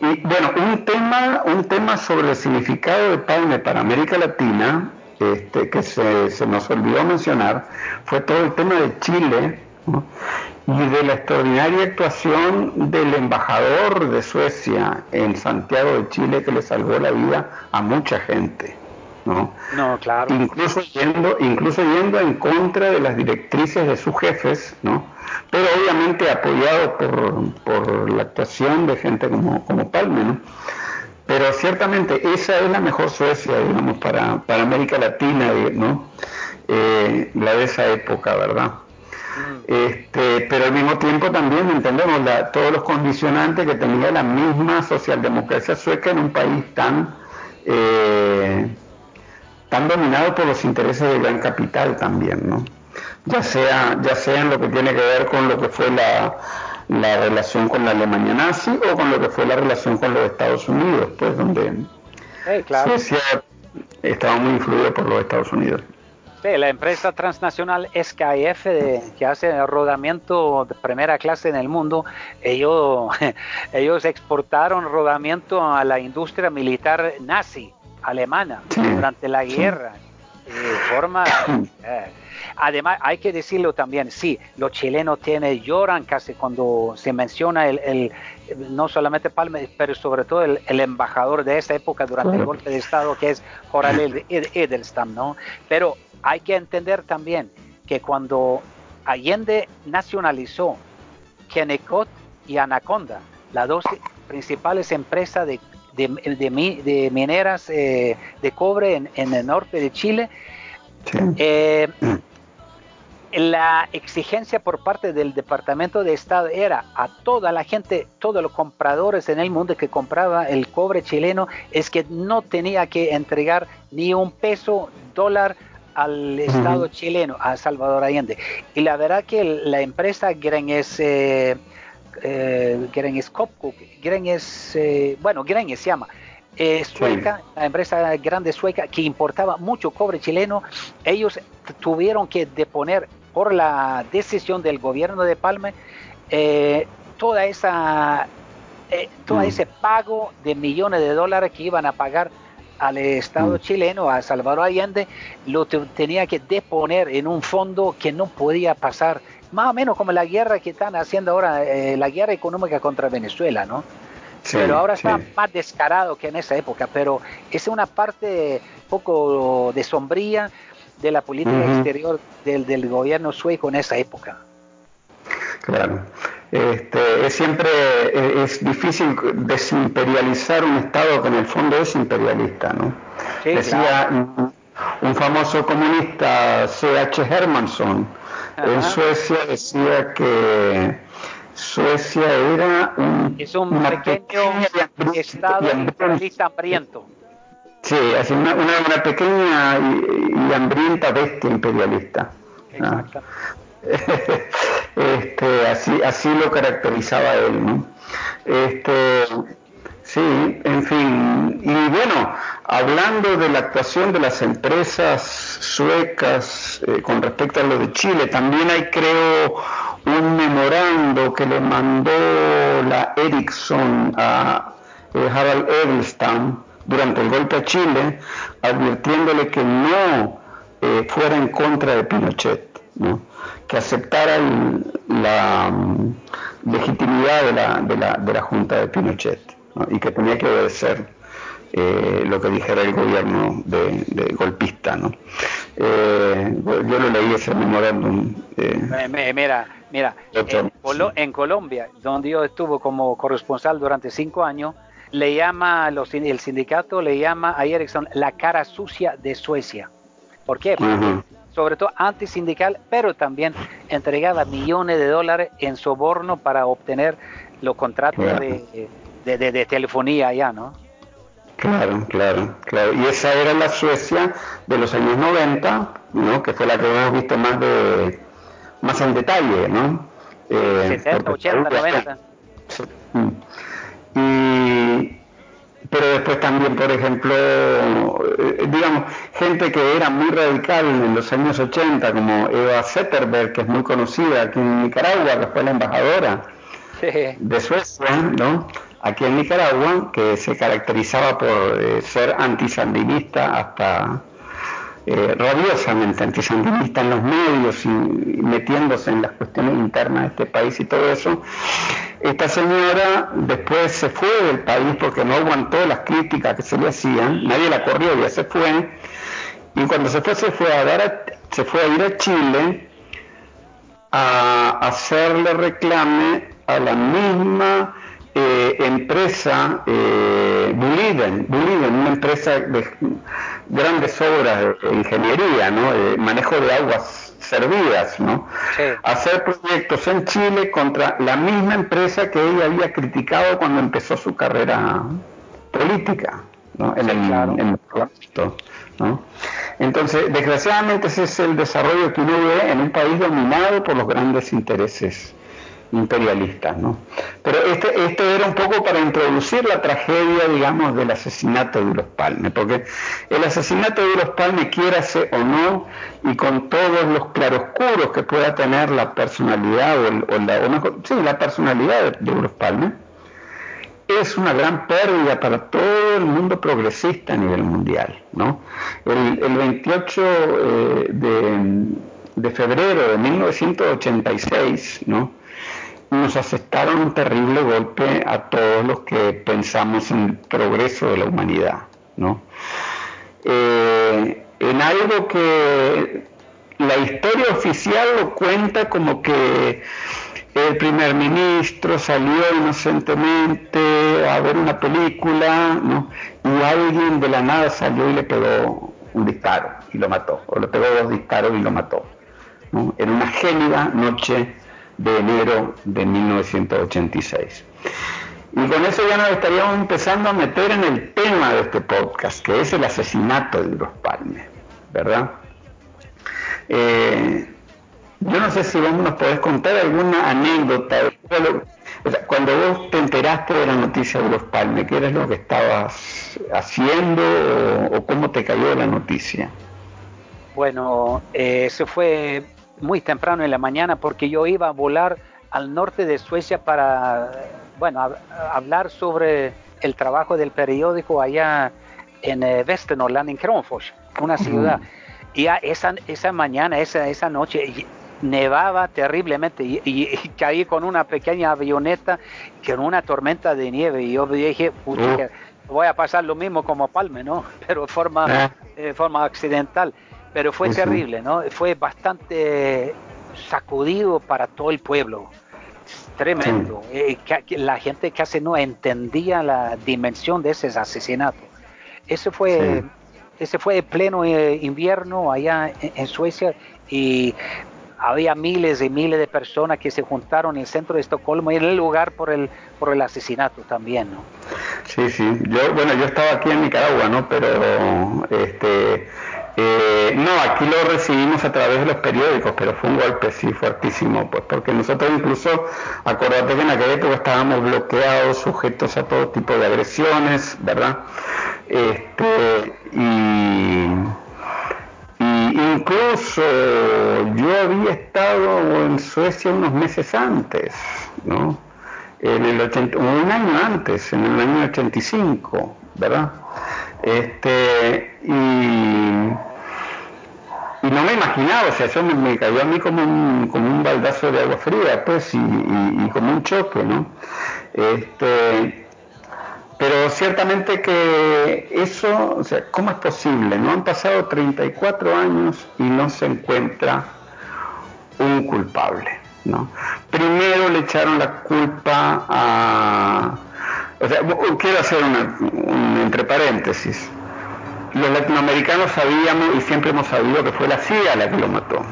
y bueno, un tema, un tema sobre el significado de Palme para América Latina este, que se, nos olvidó mencionar fue todo el tema de Chile y de la extraordinaria actuación del embajador de Suecia en Santiago de Chile que le salvó la vida a mucha gente. ¿no? No, claro. Incluso yendo, incluso yendo en contra de las directrices de sus jefes, ¿no? Pero obviamente apoyado por, por la actuación de gente como, como Palme, ¿no? Pero ciertamente esa es la mejor Suecia, digamos, para, para América Latina, ¿no? Eh, la de esa época, ¿verdad? Mm. Este, pero al mismo tiempo también entendemos la, todos los condicionantes que tenía la misma socialdemocracia sueca en un país tan, eh, tan dominado por los intereses del gran capital también, ¿no? Ya sea, ya sea en lo que tiene que ver con lo que fue la, la relación con la Alemania nazi o con lo que fue la relación con los Estados Unidos, pues donde Suecia estaba muy influida por los Estados Unidos. Sí, la empresa transnacional SKF que hace rodamiento de primera clase en el mundo, ellos, ellos exportaron rodamiento a la industria militar nazi alemana durante la guerra. forma... Eh, además, hay que decirlo también, sí, los chilenos tienen, lloran casi cuando se menciona el, no solamente Palme, pero sobre todo el, embajador de esa época durante el golpe de Estado, que es Jorge Edelstam, ¿no? Pero hay que entender también que cuando Allende nacionalizó Kennecott y Anaconda, las dos principales empresas de, de, mineras eh, de cobre en, el norte de Chile, eh, la exigencia por parte del Departamento de Estado era a toda la gente, todos los compradores en el mundo que compraba el cobre chileno, es que no tenía que entregar ni un peso, dólar al Estado chileno, a Salvador Allende. Y la verdad que la empresa Grenes, eh, eh, Grenes Grenes, eh, bueno, Grenes se llama, eh, sueca, la empresa grande sueca que importaba mucho cobre chileno, ellos tuvieron que deponer por la decisión del gobierno de Palma eh, toda esa todo mm. ese pago de millones de dólares que iban a pagar al Estado mm. chileno, a Salvador Allende, lo tenía que deponer en un fondo que no podía pasar, más o menos como la guerra que están haciendo ahora, eh, la guerra económica contra Venezuela, ¿no? Pero ahora está más descarado que en esa época, pero es una parte poco de sombría de la política exterior del, del gobierno sueco en esa época. Claro. Este, es siempre es difícil desimperializar un Estado que en el fondo es imperialista, ¿no? Decía un, famoso comunista, C.H. Hermansson, en Suecia decía que Suecia era un, es un pequeño Estado imperialista hambriento. Sí, es una, una, pequeña y, hambrienta bestia imperialista. Exacto. este, así, así lo caracterizaba él, ¿no? Este, sí, en fin, y bueno, hablando de la actuación de las empresas suecas eh, con respecto a lo de Chile, también hay, creo, un memorando que le mandó la Ericsson a eh, Harald Edelstam durante el golpe a Chile, advirtiéndole que no eh, fuera en contra de Pinochet, ¿no? que aceptara la mm, legitimidad de la, de, la, de la, Junta de Pinochet y que tenía que obedecer eh, lo que dijera el gobierno de, golpista. ¿no? Eh, yo lo leí ese memorándum. Eh, mira, mira en, Colombia, donde yo estuve como corresponsal durante cinco años, le llama los, el sindicato le llama a Ericsson la cara sucia de Suecia. ¿Por qué? Porque sobre todo antisindical, pero también entregaba millones de dólares en soborno para obtener los contratos de, de, telefonía allá, ¿no? Claro, claro, claro. Y esa era la Suecia de los años 90, ¿no? Que fue la que hemos visto más de más en detalle, ¿no? Eh, 70, 80, 90. Y, pero después también, por ejemplo, eh, digamos, gente que era muy radical en los años 80, como Eva Zetterberg, que es muy conocida aquí en Nicaragua, que fue la embajadora de Suecia, ¿no? Aquí en Nicaragua, que se caracterizaba por eh, ser antisandinista hasta eh, rabiosamente antisandinista en los medios y, metiéndose en las cuestiones internas de este país y todo eso. Esta señora después se fue del país porque no aguantó las críticas que se le hacían, nadie la corrió, ya se fue, y cuando se fue se fue a, dar se fue a ir a Chile a hacerle reclame a la misma eh, empresa eh, Buliden, una empresa de grandes obras de ingeniería, ¿no? de manejo de aguas servidas, ¿no? hacer proyectos en Chile contra la misma empresa que ella había criticado cuando empezó su carrera política ¿no? en, el, en ¿no? Entonces, desgraciadamente ese es el desarrollo que uno ve en un país dominado por los grandes intereses imperialistas, ¿no? Pero este, esto era un poco para introducir la tragedia, digamos, del asesinato de los Palme, porque el asesinato de los Palme, quiérase o no, y con todos los claroscuros que pueda tener la personalidad, o, la, sí, la personalidad de, los Palme, es una gran pérdida para todo el mundo progresista a nivel mundial. ¿no? El, 28 eh, de, febrero de 1986 ¿no? Nos aceptaron un terrible golpe a todos los que pensamos en el progreso de la humanidad. ¿no? Eh, en algo que la historia oficial lo cuenta como que el primer ministro salió inocentemente a ver una película, ¿no? Y alguien de la nada salió y le pegó un disparo y lo mató, o le pegó dos disparos y lo mató. En una gélida noche de enero de 1986. Y con eso ya nos estaríamos empezando a meter en el tema de este podcast, que es el asesinato de los Palme, ¿verdad? Eh, yo no sé si vos nos podés contar alguna anécdota. cuando vos te enteraste de la noticia de los Palmes, ¿qué era lo que estabas haciendo o, cómo te cayó la noticia? Bueno, eh, eso fue muy temprano en la mañana porque yo iba a volar al norte de Suecia para, bueno, hablar sobre el trabajo del periódico allá en eh, Västernorrland, en Kronfors, una ciudad. Y ya esa, esa mañana, esa, esa noche, nevaba terriblemente y, caí con una pequeña avioneta con una tormenta de nieve y yo dije, voy a pasar lo mismo como Palme, ¿no? Pero de forma, ah. forma accidental. Pero fue terrible, ¿no? Fue bastante sacudido para todo el pueblo. Tremendo. Eh, la gente casi no entendía la dimensión de ese asesinato. Ese fue, ese fue pleno eh, invierno allá en Suecia y había miles y miles de personas que se juntaron en el centro de Estocolmo y en el lugar por el, por el asesinato también, ¿no? Sí, sí. Yo, bueno, yo estaba aquí en Nicaragua, ¿no? Pero, este, eh, no, aquí lo recibimos a través de los periódicos, pero fue un golpe, sí, fuertísimo, pues, porque nosotros incluso, acordate que en aquella época estábamos bloqueados, sujetos a todo tipo de agresiones, ¿verdad? Este, y Incluso yo había estado en Suecia unos meses antes, ¿no? En el 80, un año antes, en el año 85, ¿verdad? Este, y, y no me imaginaba, o sea, eso me, cayó a mí como un, como un baldazo de agua fría, pues, y, y como un choque, ¿no? Este, pero ciertamente que eso, o sea, ¿cómo es posible? No han pasado 34 años y no se encuentra un culpable, ¿no? Primero le echaron la culpa a... O sea, quiero hacer un entre paréntesis. Los latinoamericanos sabíamos y siempre hemos sabido que fue la CIA la que lo mató.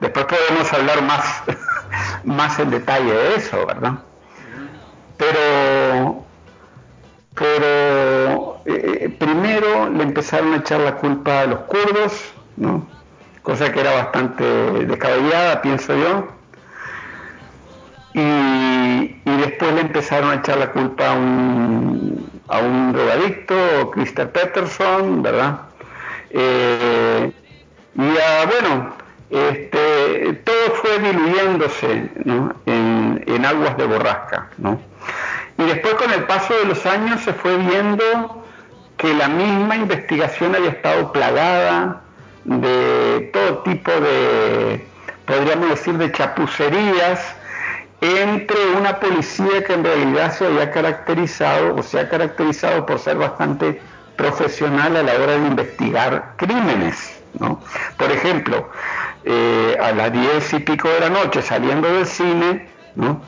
Después podemos hablar más, más en detalle de eso, ¿verdad? Pero pero eh, primero le empezaron a echar la culpa a los kurdos, cosa que era bastante descabellada, pienso yo, y, después le empezaron a echar la culpa a un, a un drogadicto, Christer Peterson, ¿verdad? Eh, y a, bueno, este, todo fue diluyéndose en, en aguas de borrasca, ¿no? Y después con el paso de los años se fue viendo que la misma investigación había estado plagada de todo tipo de, podríamos decir, de chapucerías entre una policía que en realidad se había caracterizado o se ha caracterizado por ser bastante profesional a la hora de investigar crímenes. ¿no? Por ejemplo, eh, a las diez y pico de la noche saliendo del cine, ¿no?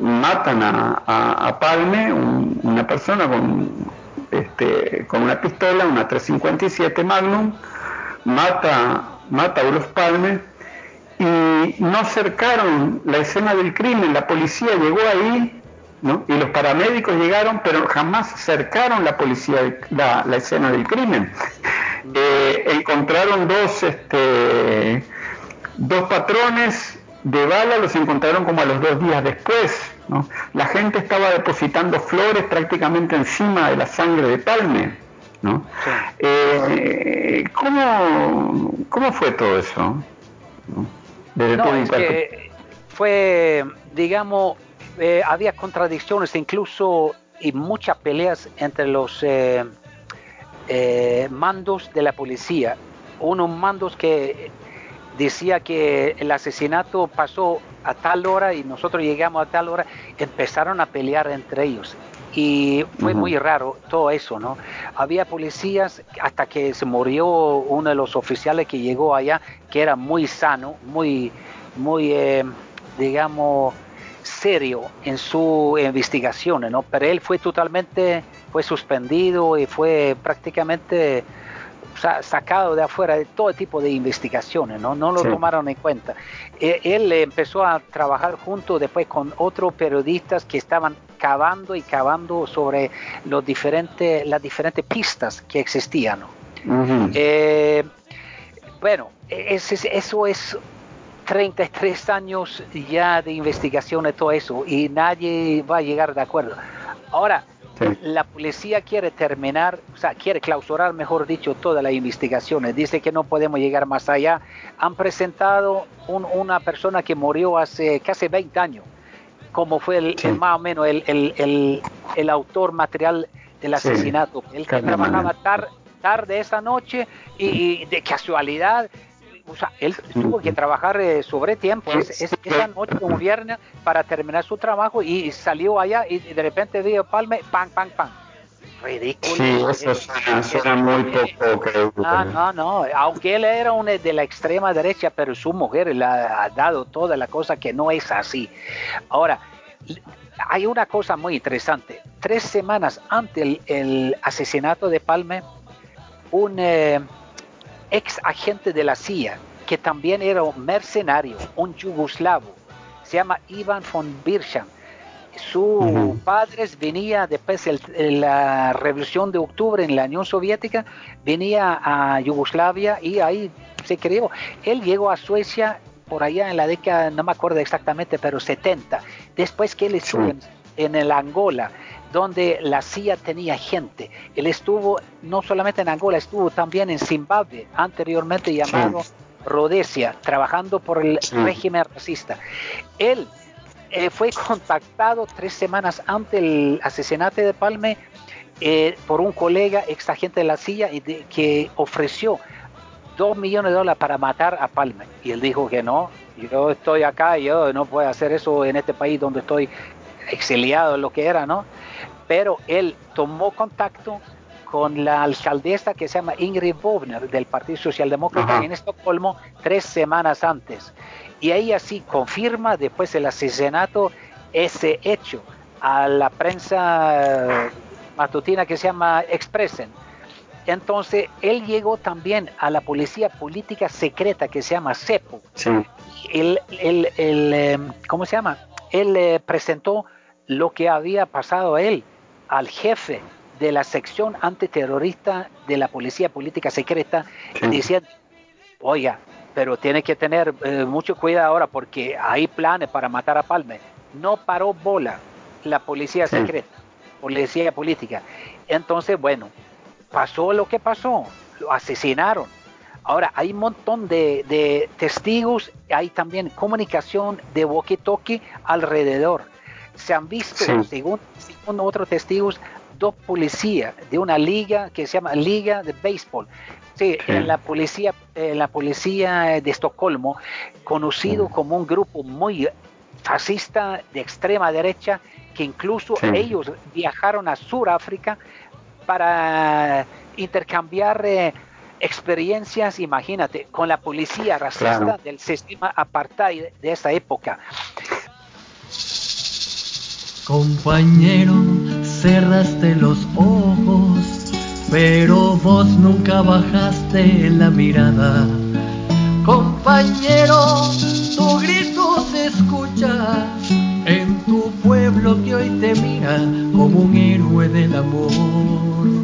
matan a, Palme, una persona con, este, con una pistola, una 357 Magnum, mata, mata a Ulos Palme y no cercaron la escena del crimen, la policía llegó ahí y los paramédicos llegaron, pero jamás cercaron la policía la, la escena del crimen. Eh, encontraron dos, este, dos patrones de bala los encontraron como a los dos días después. ¿no? La gente estaba depositando flores prácticamente encima de la sangre de Palme. ¿no? Eh, ¿cómo, fue todo eso? Desde fue, digamos, eh, había contradicciones incluso y muchas peleas entre los eh, eh, mandos de la policía. Unos mandos que decía que el asesinato pasó a tal hora y nosotros llegamos a tal hora, empezaron a pelear entre ellos. Y fue muy raro todo eso, ¿no? Había policías hasta que se murió uno de los oficiales que llegó allá, que era muy sano, muy, muy, eh, digamos, serio en su investigación, ¿no? Pero él fue totalmente, fue suspendido y fue prácticamente sacado de afuera de todo tipo de investigaciones, no, no lo tomaron en cuenta. E, él empezó a trabajar junto después con otros periodistas que estaban cavando y cavando sobre los diferentes, las diferentes pistas que existían. Eh, bueno, eso es 33 años ya de investigación de todo eso y nadie va a llegar de acuerdo. Ahora, la policía quiere terminar, o sea, quiere clausurar, mejor dicho, todas las investigaciones. Dice que no podemos llegar más allá. Han presentado una persona que murió hace casi 20 años, como fue el, más o menos el, el, autor material del asesinato. Él que trabajaba tarde esa noche y de casualidad o sea, él tuvo que trabajar eh, sobre tiempo esa noche, un viernes, para terminar su trabajo y salió allá y de repente vio Palme, pan, pan, pan. Ridículo. Sí, eso suena, muy poco creíble. No, no, no. Aunque él era un de la extrema derecha, pero su mujer le ha dado toda la cosa que no es así. Ahora, hay una cosa muy interesante. Tres semanas antes el, asesinato de Palme, un... Eh, ex agente de la CIA, que también era un mercenario, un yugoslavo, se llama Ivan von Birchan. Su padre venía después de la revolución de octubre en la Unión Soviética, venía a Yugoslavia y ahí se crió. Él llegó a Suecia por allá en la década, no me acuerdo exactamente, pero 70. Después que él estuvo en el Angola, donde la CIA tenía gente. Él estuvo no solamente en Angola, estuvo también en Zimbabue, anteriormente llamado Rhodesia, trabajando por el régimen racista. Él eh, fue contactado tres semanas antes del asesinato de Palme eh, por un colega ex agente de la CIA y que ofreció dos millones de dólares para matar a Palme. Y él dijo que no, yo estoy acá, yo no puedo hacer eso en este país donde estoy exiliado, lo que era, ¿no? Pero él tomó contacto con la alcaldesa que se llama Ingrid Bovner del Partido Socialdemócrata en Estocolmo tres semanas antes. Y ella sí confirma después del asesinato ese hecho a la prensa matutina que se llama Expressen. Entonces, él llegó también a la policía política secreta que se llama CEPO. Sí. Él, em, ¿Cómo se llama? Él eh, presentó lo que había pasado a él, al jefe de la sección antiterrorista de la Policía Política Secreta, diciendo, oiga, pero tiene que tener eh, mucho cuidado ahora porque hay planes para matar a Palme. No paró bola la policía secreta, policía política. Entonces, bueno, pasó lo que pasó, lo asesinaron. Ahora, hay un montón de, testigos, hay también comunicación de walkie-talkie alrededor se han visto, según, otros testigos, dos policías de una liga que se llama Liga de Béisbol. Sí, en la policía, en la policía de Estocolmo, conocido como un grupo muy fascista de extrema derecha, que incluso ellos viajaron a Sudáfrica para intercambiar eh, experiencias, imagínate, con la policía racista del sistema apartheid de esa época. Compañero, cerraste los ojos, pero vos nunca bajaste la mirada. Compañero, tu grito se escucha en tu pueblo que hoy te mira como un héroe del amor.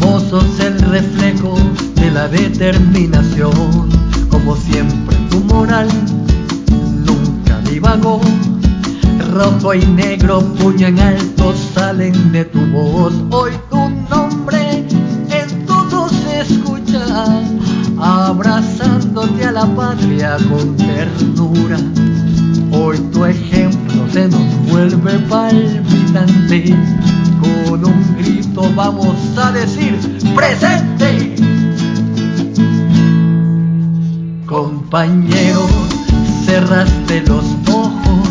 Vos sos el reflejo de la determinación, como siempre tu moral divago. Rojo y negro, puño en alto, salen de tu voz. Hoy tu nombre en todo se escucha, abrazándote a la patria con ternura. Hoy tu ejemplo se nos vuelve palpitante. Con un grito vamos a decir presente. Compañero, cerraste los ojos,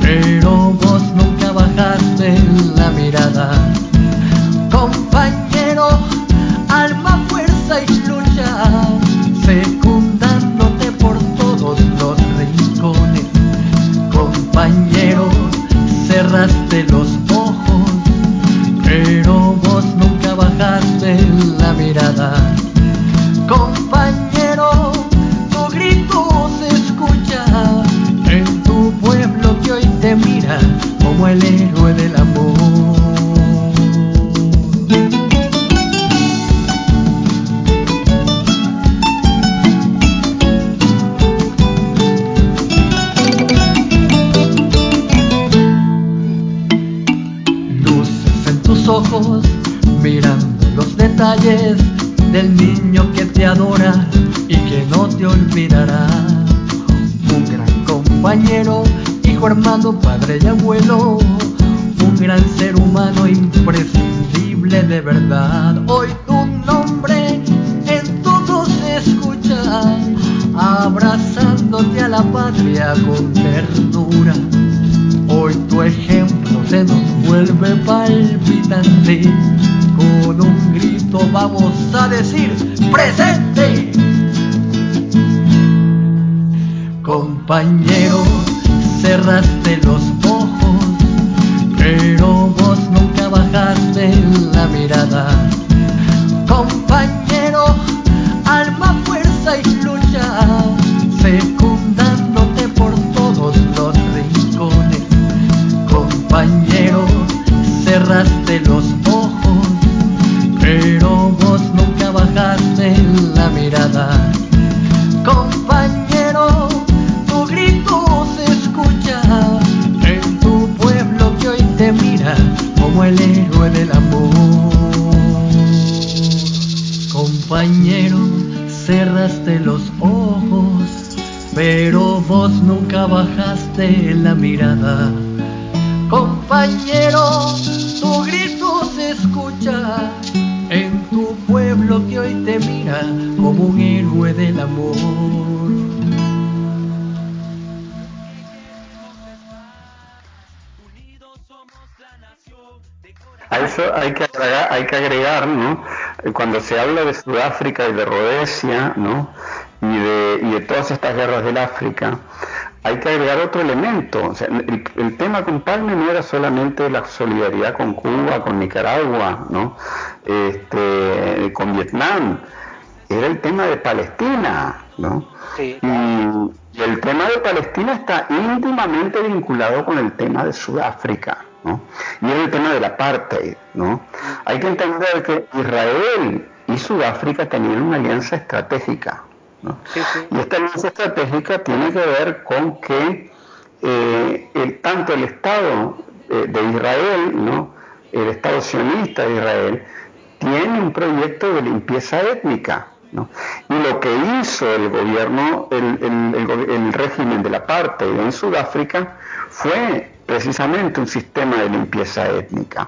pero vos nunca bajaste la mirada. Pueblo que hoy te mira como un héroe del amor. A eso hay que agregar, hay que agregar ¿no? Cuando se habla de Sudáfrica y de Rhodesia, ¿no? Y de, y de todas estas guerras del África, hay que agregar otro elemento. O sea, el, el tema con Palme no era solamente la solidaridad con Cuba, con Nicaragua, ¿no? Este, con Vietnam, era el tema de Palestina, ¿no? Sí. Y el tema de Palestina está íntimamente vinculado con el tema de Sudáfrica, ¿no? Y era el tema del apartheid, ¿no? Hay que entender que Israel y Sudáfrica tenían una alianza estratégica, ¿no? Sí, sí. Y esta alianza estratégica tiene que ver con que eh, el- tanto el Estado eh, de Israel, ¿no? el Estado sionista de Israel, tiene un proyecto de limpieza étnica. ¿no? Y lo que hizo el gobierno, el, régimen del apartheid en Sudáfrica fue precisamente un sistema de limpieza étnica.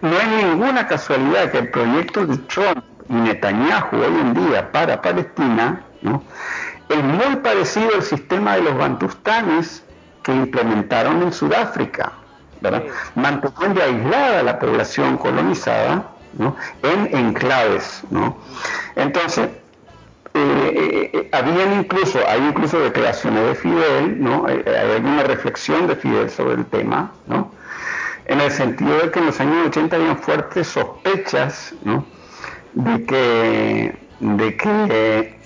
No es ninguna casualidad que el proyecto de Trump y Netanyahu hoy en día para Palestina ¿no? es muy parecido al sistema de los bantustanes que implementaron en Sudáfrica, ¿verdad? manteniendo aislada la población colonizada ¿no? en enclaves. ¿no? Entonces, eh, eh, habían incluso, hay incluso declaraciones de Fidel, ¿no? hay, hay alguna reflexión de Fidel sobre el tema, ¿no? en el sentido de que en los años 80 habían fuertes sospechas ¿no? de que, de que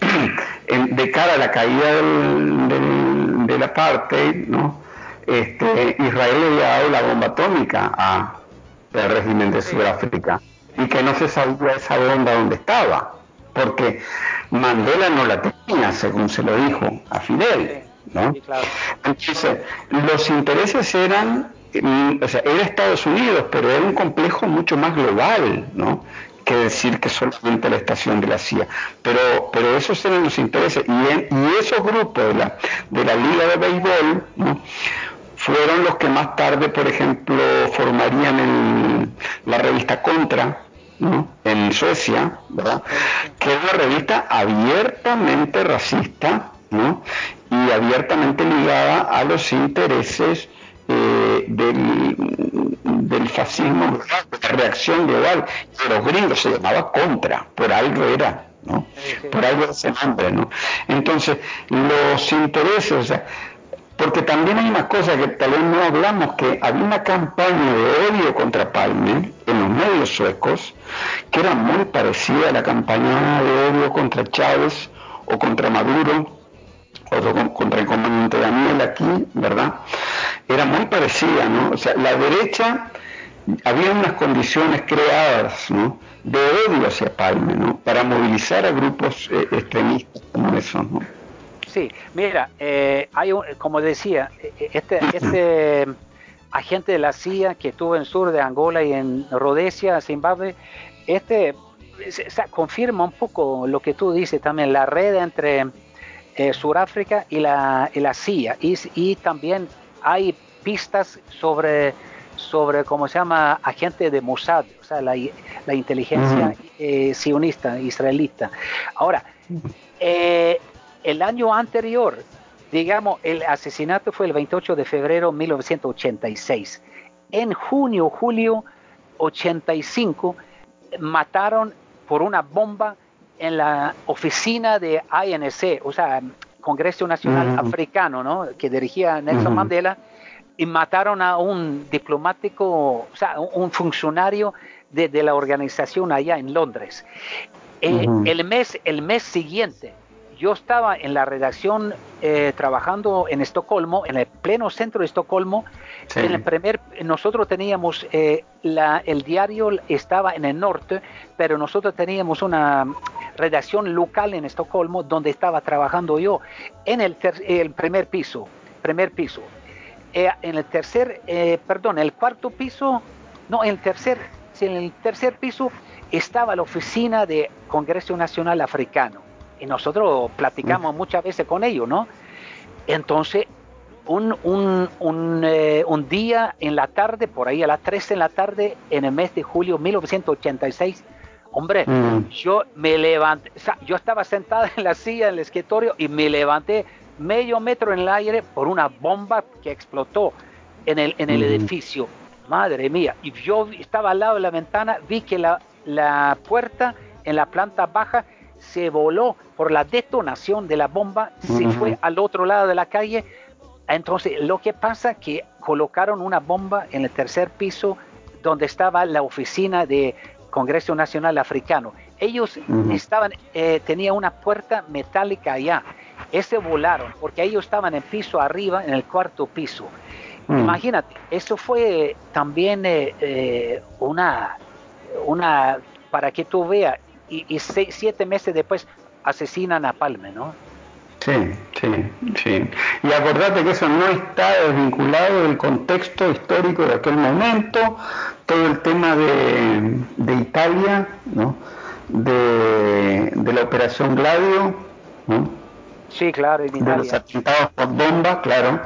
en- de cara a la caída del, del, del apartheid, ¿no? este, Israel le había dado la bomba atómica a- al régimen de Sudáfrica y que no se sabía esa bomba dónde estaba, porque Mandela no la tenía, según se lo dijo a Fidel. ¿no? Entonces, los intereses eran, mm, o sea, era Estados Unidos, pero era un complejo mucho más global, ¿no? Que decir que solamente la estación de la CIA. Pero, pero esos eran los intereses. Y, esos grupos de la, de la Liga de Béisbol fueron los que más tarde, por ejemplo, formarían el, la revista Contra, en Suecia, ¿verdad? que es una revista abiertamente racista ¿no? y abiertamente ligada a los intereses eh, del, del, fascismo de la reacción global. De los gringos se llamaba contra, por algo era, ¿no? Por algo ese nombre, ¿no? Entonces, los intereses, o sea, porque también hay una cosa que tal vez no hablamos, que había una campaña de odio contra Palme en los medios suecos, que era muy parecida a la campaña de odio contra Chávez o contra Maduro o contra el comandante Daniel aquí, ¿verdad? Era muy parecida, ¿no? O sea, la derecha, había unas condiciones creadas, ¿no? De odio hacia Palme, ¿no? Para movilizar a grupos eh, extremistas como esos, ¿no? Sí, mira, eh, hay como decía, eh, este, este agente de la CIA que estuvo en sur de Angola y en Rhodesia, Zimbabue, este confirma un poco lo que tú dices también, la red entre eh, Sudáfrica y la, la CIA, y, también hay pistas sobre sobre cómo se llama agente de Mossad, o sea, la, la inteligencia sionista israelita. Ahora, eh, el año anterior, digamos, el asesinato fue el 28 de febrero de 1986. En junio, julio 85, mataron por una bomba en la oficina de ANC, o sea, Congreso Nacional Africano, ¿no? que dirigía Nelson Mandela, y mataron a un diplomático, o sea, un funcionario de, la organización allá en Londres. Eh, el, mes, el mes siguiente, yo estaba en la redacción eh, trabajando en Estocolmo, en el pleno centro de Estocolmo. En el primer, nosotros teníamos eh, el diario estaba en el norte, pero nosotros teníamos una redacción local en Estocolmo donde estaba trabajando yo en el, el primer piso, primer piso. Eh, en el tercer, perdón, el cuarto piso, no, en el tercer, en el tercer piso estaba la oficina de Congreso Nacional Africano y nosotros platicamos muchas veces con ellos, ¿no? Entonces, un, un, un, eh, un, día en la tarde, por ahí a las 13 en la tarde, en el mes de julio de 1986, hombre, mm. yo me levanté, o sea, yo estaba sentada en la silla del escritorio y me levanté medio metro en el aire por una bomba que explotó en el, en el mm. edificio. Madre mía, y yo estaba al lado de la ventana, vi que la, la puerta en la planta baja se voló por la detonación de la bomba, se fue al otro lado de la calle. Entonces, lo que pasa es que colocaron una bomba en el tercer piso donde estaba la oficina de Congreso Nacional Africano. Ellos estaban, eh, tenía una puerta metálica allá. Ese volaron porque ellos estaban en piso arriba, en el cuarto piso. Imagínate, eso fue también eh, eh, una, una, para que tú veas, y, siete meses después asesinan a Palme, ¿no? Sí, sí, sí. Y acordate que eso no está desvinculado del contexto histórico de aquel momento, todo el tema de, de Italia, ¿no? De, de, la operación Gladio, ¿no? Sí, claro, en Italia. De los atentados por bomba, claro.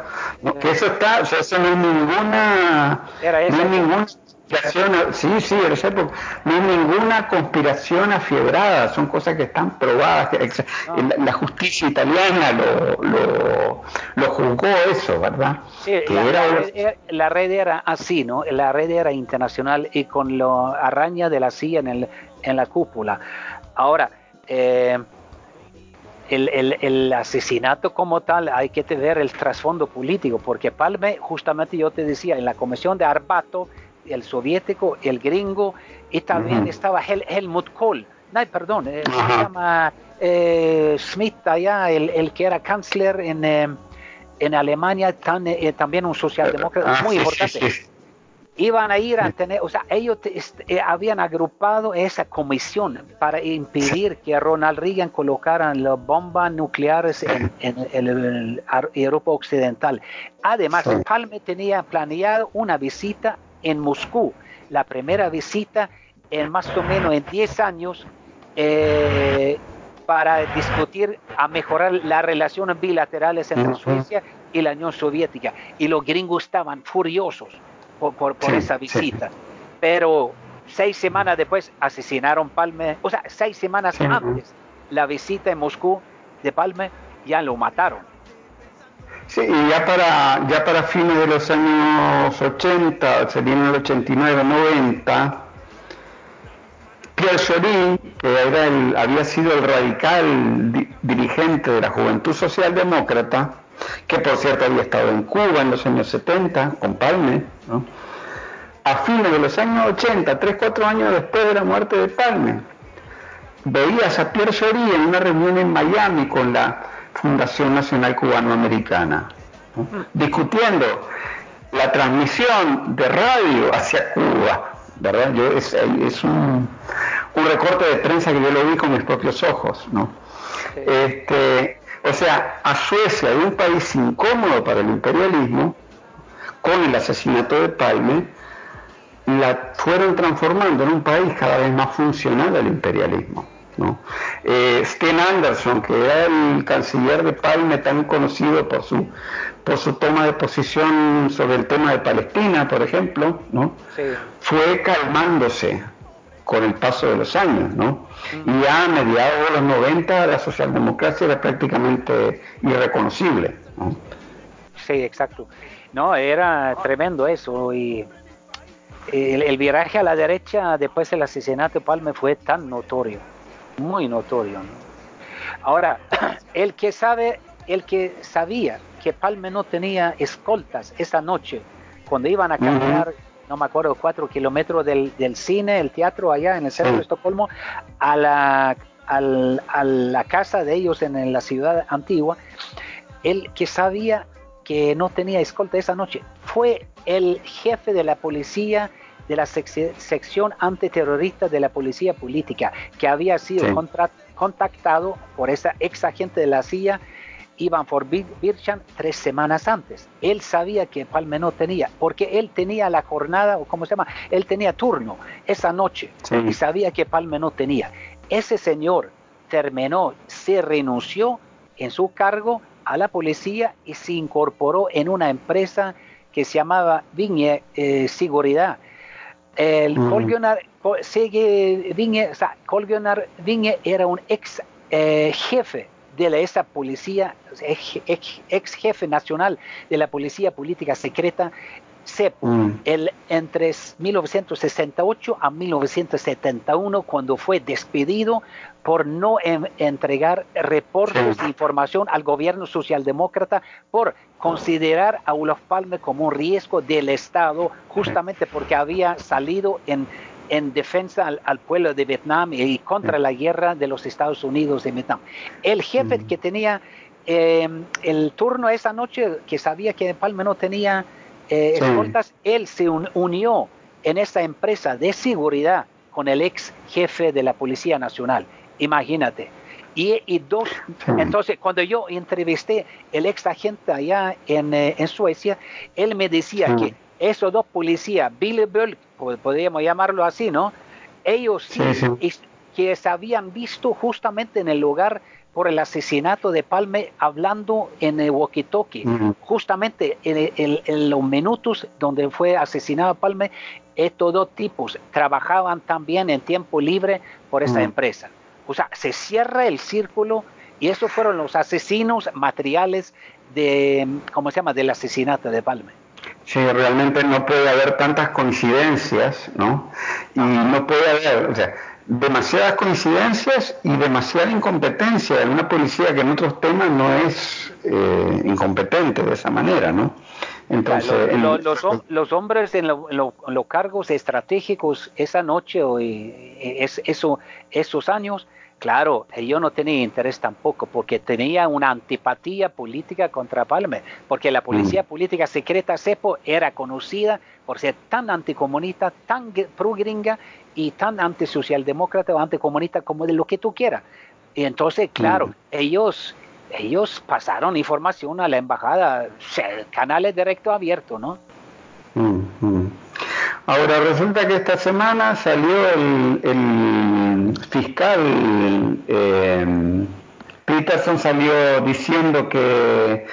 Que eso está, o sea, eso no es ninguna, Era no es ninguna sí, sí, no hay ninguna conspiración afiebrada, son cosas que están probadas. la, justicia italiana lo, lo, juzgó eso, ¿verdad? la, red era, así, ¿no? La red era internacional y con la araña de la CIA en, el, en la cúpula. Ahora, eh, el, el, el, asesinato como tal, hay que ver el trasfondo político, porque Palme, justamente yo te decía, en la comisión de Arbato, el soviético, el gringo, y también estaba Helmut Kohl, no, perdón, eh, se llama eh, Schmidt allá, el, el, que era canciller en, eh, en Alemania, tan, también un socialdemócrata ah, muy importante. iban a ir a tener, o sea, ellos habían agrupado esa comisión para impedir que Ronald Reagan colocara las bombas nucleares en, el, Europa Occidental. Además, Palme tenía planeado una visita en Moscú, la primera visita en más o menos en 10 años. Eh, para discutir a mejorar las relaciones bilaterales entre Suecia y la Unión Soviética. Y los gringos estaban furiosos por, por, esa visita. Pero seis semanas después asesinaron Palme, o sea, seis semanas antes la visita en Moscú de Palme, ya lo mataron. Sí, y ya para, ya para fines de los años 80, sería en el 89, 90, Pierre Sorin, que era el, había sido el radical dirigente de la Juventud Socialdemócrata, que por cierto había estado en Cuba en los años 70 con Palme, a fines de los años 80, 3, 4 años después de la muerte de Palme, veías a Pierre Sorin en una reunión en Miami con la Fundación Nacional Cubanoamericana, discutiendo la transmisión de radio hacia Cuba, ¿verdad? Yo, es, es un, un, recorte de prensa que yo lo vi con mis propios ojos, ¿no? Este, o sea, a Suecia, de un país incómodo para el imperialismo, con el asesinato de Palme, la fueron transformando en un país cada vez más funcional al imperialismo. ¿No? Eh, Sten Anderson, que era el canciller de Palme, tan conocido por su, por su toma de posición sobre el tema de Palestina, por ejemplo, ¿no? fue calmándose con el paso de los años, ¿no? Y ya a mediados de los 90 la socialdemocracia era prácticamente irreconocible, ¿no? Sí, exacto. No, era tremendo eso y el, el, viraje a la derecha después del asesinato de Palme fue tan notorio muy notorio. Ahora, el que sabe, el que sabía que Palme no tenía escoltas esa noche, cuando iban a caminar, no me acuerdo, cuatro kilómetros del, cine, el teatro allá en el centro de Estocolmo, a la, a la casa de ellos en, la ciudad antigua, el que sabía que no tenía escolta esa noche fue el jefe de la policía de la sección antiterrorista de la policía política, que había sido contactado por esa ex agente de la CIA, Ivan Forbirchan, tres semanas antes. Él sabía que Palme no tenía, porque él tenía la jornada, o cómo se llama, él tenía turno esa noche y sabía que Palme no tenía. Ese señor terminó, se renunció en su cargo a la policía y se incorporó en una empresa que se llamaba Viñe eh, Seguridad, el mm. Vinge, era un ex eh, jefe de la, esa policía, ex, jefe nacional de la policía política secreta CEPO, mm. el, entre 1968 a 1971, cuando fue despedido por no entregar reportes de información al gobierno socialdemócrata por considerar a Olof Palme como un riesgo del Estado, justamente porque había salido en, en defensa al, pueblo de Vietnam y contra la guerra de los Estados Unidos de Vietnam. El jefe que tenía eh, el turno esa noche, que sabía que Palme no tenía eh, él se unió en esa empresa de seguridad con el ex jefe de la Policía Nacional. Imagínate. Y, dos, entonces cuando yo entrevisté el ex agente allá en, eh, en Suecia, él me decía que esos dos policías, Billy Bull, podríamos llamarlo así, ¿no? Ellos sí, que se habían visto justamente en el lugar por el asesinato de Palme hablando en el walkie-talkie. Justamente en, los minutos donde fue asesinado Palme, estos dos tipos trabajaban también en tiempo libre por esa empresa. O sea, se cierra el círculo y esos fueron los asesinos materiales de, ¿cómo se llama?, del asesinato de Palme. Sí, realmente no puede haber tantas coincidencias, ¿no? Y no puede haber, o sea, demasiadas coincidencias y demasiada incompetencia de una policía que en otros temas no es eh, incompetente de esa manera, ¿no? Entonces, los, hombres en, los cargos estratégicos esa noche o eh, es, eso, esos años Claro, yo no tenía interés tampoco porque tenía una antipatía política contra Palme, porque la policía mm. política secreta CEPO era conocida por ser tan anticomunista, tan pro-gringa y tan antisocialdemócrata o anticomunista como de lo que tú quieras. Y entonces, claro, mm. ellos, ellos pasaron información a la embajada, canales directos abiertos, ¿no? Mm, Ahora resulta que esta semana salió el, fiscal eh, Peterson salió diciendo que,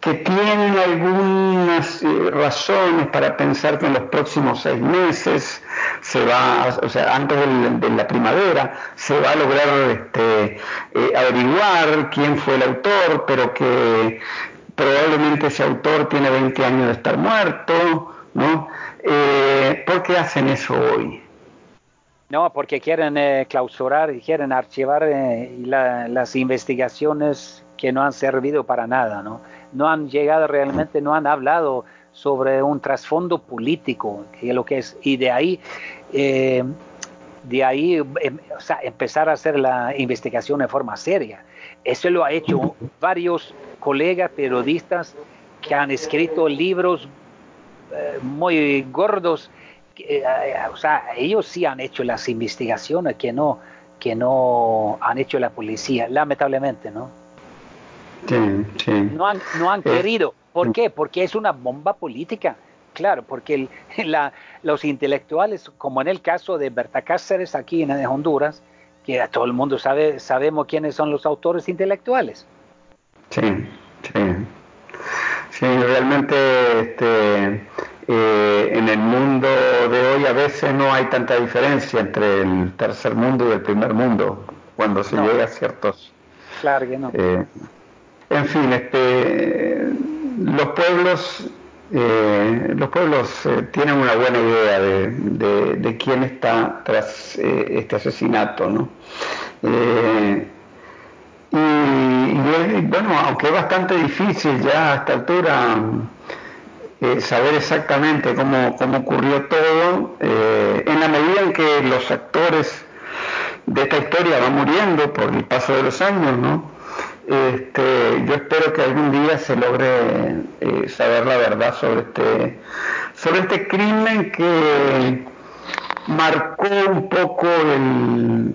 que tienen algunas eh, razones para pensar que en los próximos seis meses se va, o sea, antes de la primavera, se va a lograr este, eh, averiguar quién fue el autor, pero que probablemente ese autor tiene 20 años de estar muerto, ¿no? Eh, ¿Por qué hacen eso hoy? No, porque quieren eh, clausurar y quieren archivar eh, las investigaciones que no han servido para nada, ¿no? No han llegado realmente, no han hablado sobre un trasfondo político, que lo que es, y de ahí, de ahí em, empezar a hacer la investigación de forma seria. Eso lo ha hecho varios colegas periodistas que han escrito libros eh, muy gordos. Eh, o sea, ellos sí han hecho las investigaciones que no, que no han hecho la policía, lamentablemente, ¿no? No han, no han querido. ¿Por qué? Porque es una bomba política. Claro, porque los intelectuales, como en el caso de Berta Cáceres aquí en Honduras, que todo el mundo sabe, sabemos quiénes son los autores intelectuales. Sí, sí. Sí, realmente este, eh, en el mundo de hoy a veces no hay tanta diferencia entre el tercer mundo y el primer mundo cuando se llega a ciertos. Claro que no. Eh, en fin, este, los pueblos, eh, los pueblos tienen una buena idea de, quién está tras este asesinato, ¿no? y, bueno, aunque es bastante difícil ya a esta altura eh, saber exactamente cómo, cómo ocurrió todo, eh, en la medida en que los actores de esta historia van muriendo por el paso de los años, ¿no? Este, yo espero que algún día se logre eh, saber la verdad sobre este, sobre este crimen que marcó un poco el,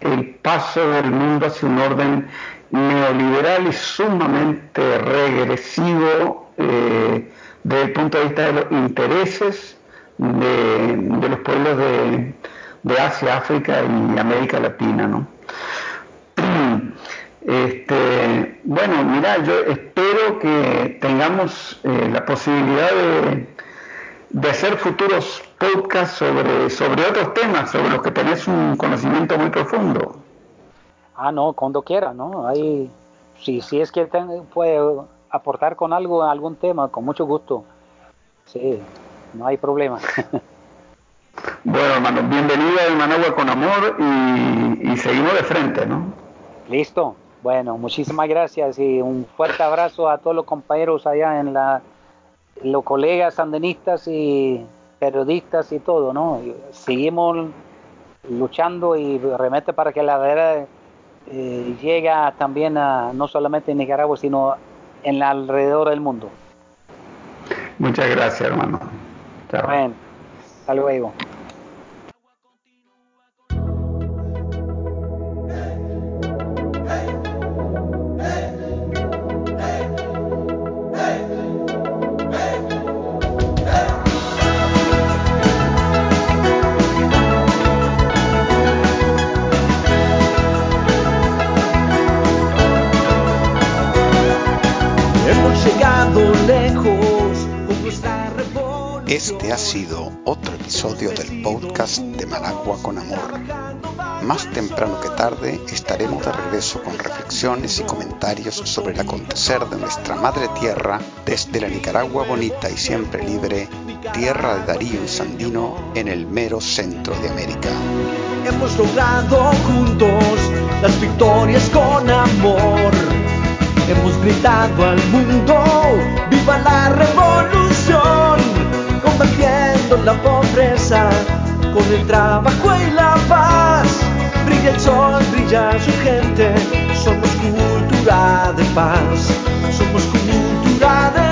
el paso del mundo hacia un orden neoliberal y sumamente regresivo desde el punto de vista de los intereses de, los pueblos de, Asia, África y América Latina. ¿no? Este, bueno, mira, yo espero que tengamos eh, la posibilidad de, de hacer futuros podcasts sobre, sobre otros temas, sobre los que tenés un conocimiento muy profundo. Ah, no, cuando quiera, ¿no? Ahí, si, si es que puede aportar con algo, algún tema, con mucho gusto. Sí, no hay problema. bueno, hermano, bienvenido a Managua con amor y, y seguimos de frente, ¿no? Listo. Bueno, muchísimas gracias y un fuerte abrazo a todos los compañeros allá en la, los colegas sandinistas y periodistas y todo, ¿no? Seguimos luchando y remete para que la verdad eh, llega también a no solamente en Nicaragua, sino en alrededor del mundo. Muchas gracias, hermano. Bueno, hasta luego. Reflexiones y comentarios sobre el acontecer de nuestra madre tierra desde la Nicaragua bonita y siempre libre, tierra de Darío y Sandino en el mero centro de América. Hemos logrado juntos las victorias con amor. Hemos gritado al mundo, viva la revolución combatiendo la pobreza con el trabajo y la paz. y el sol brilla su gente, somos cultura de paz, somos cultura de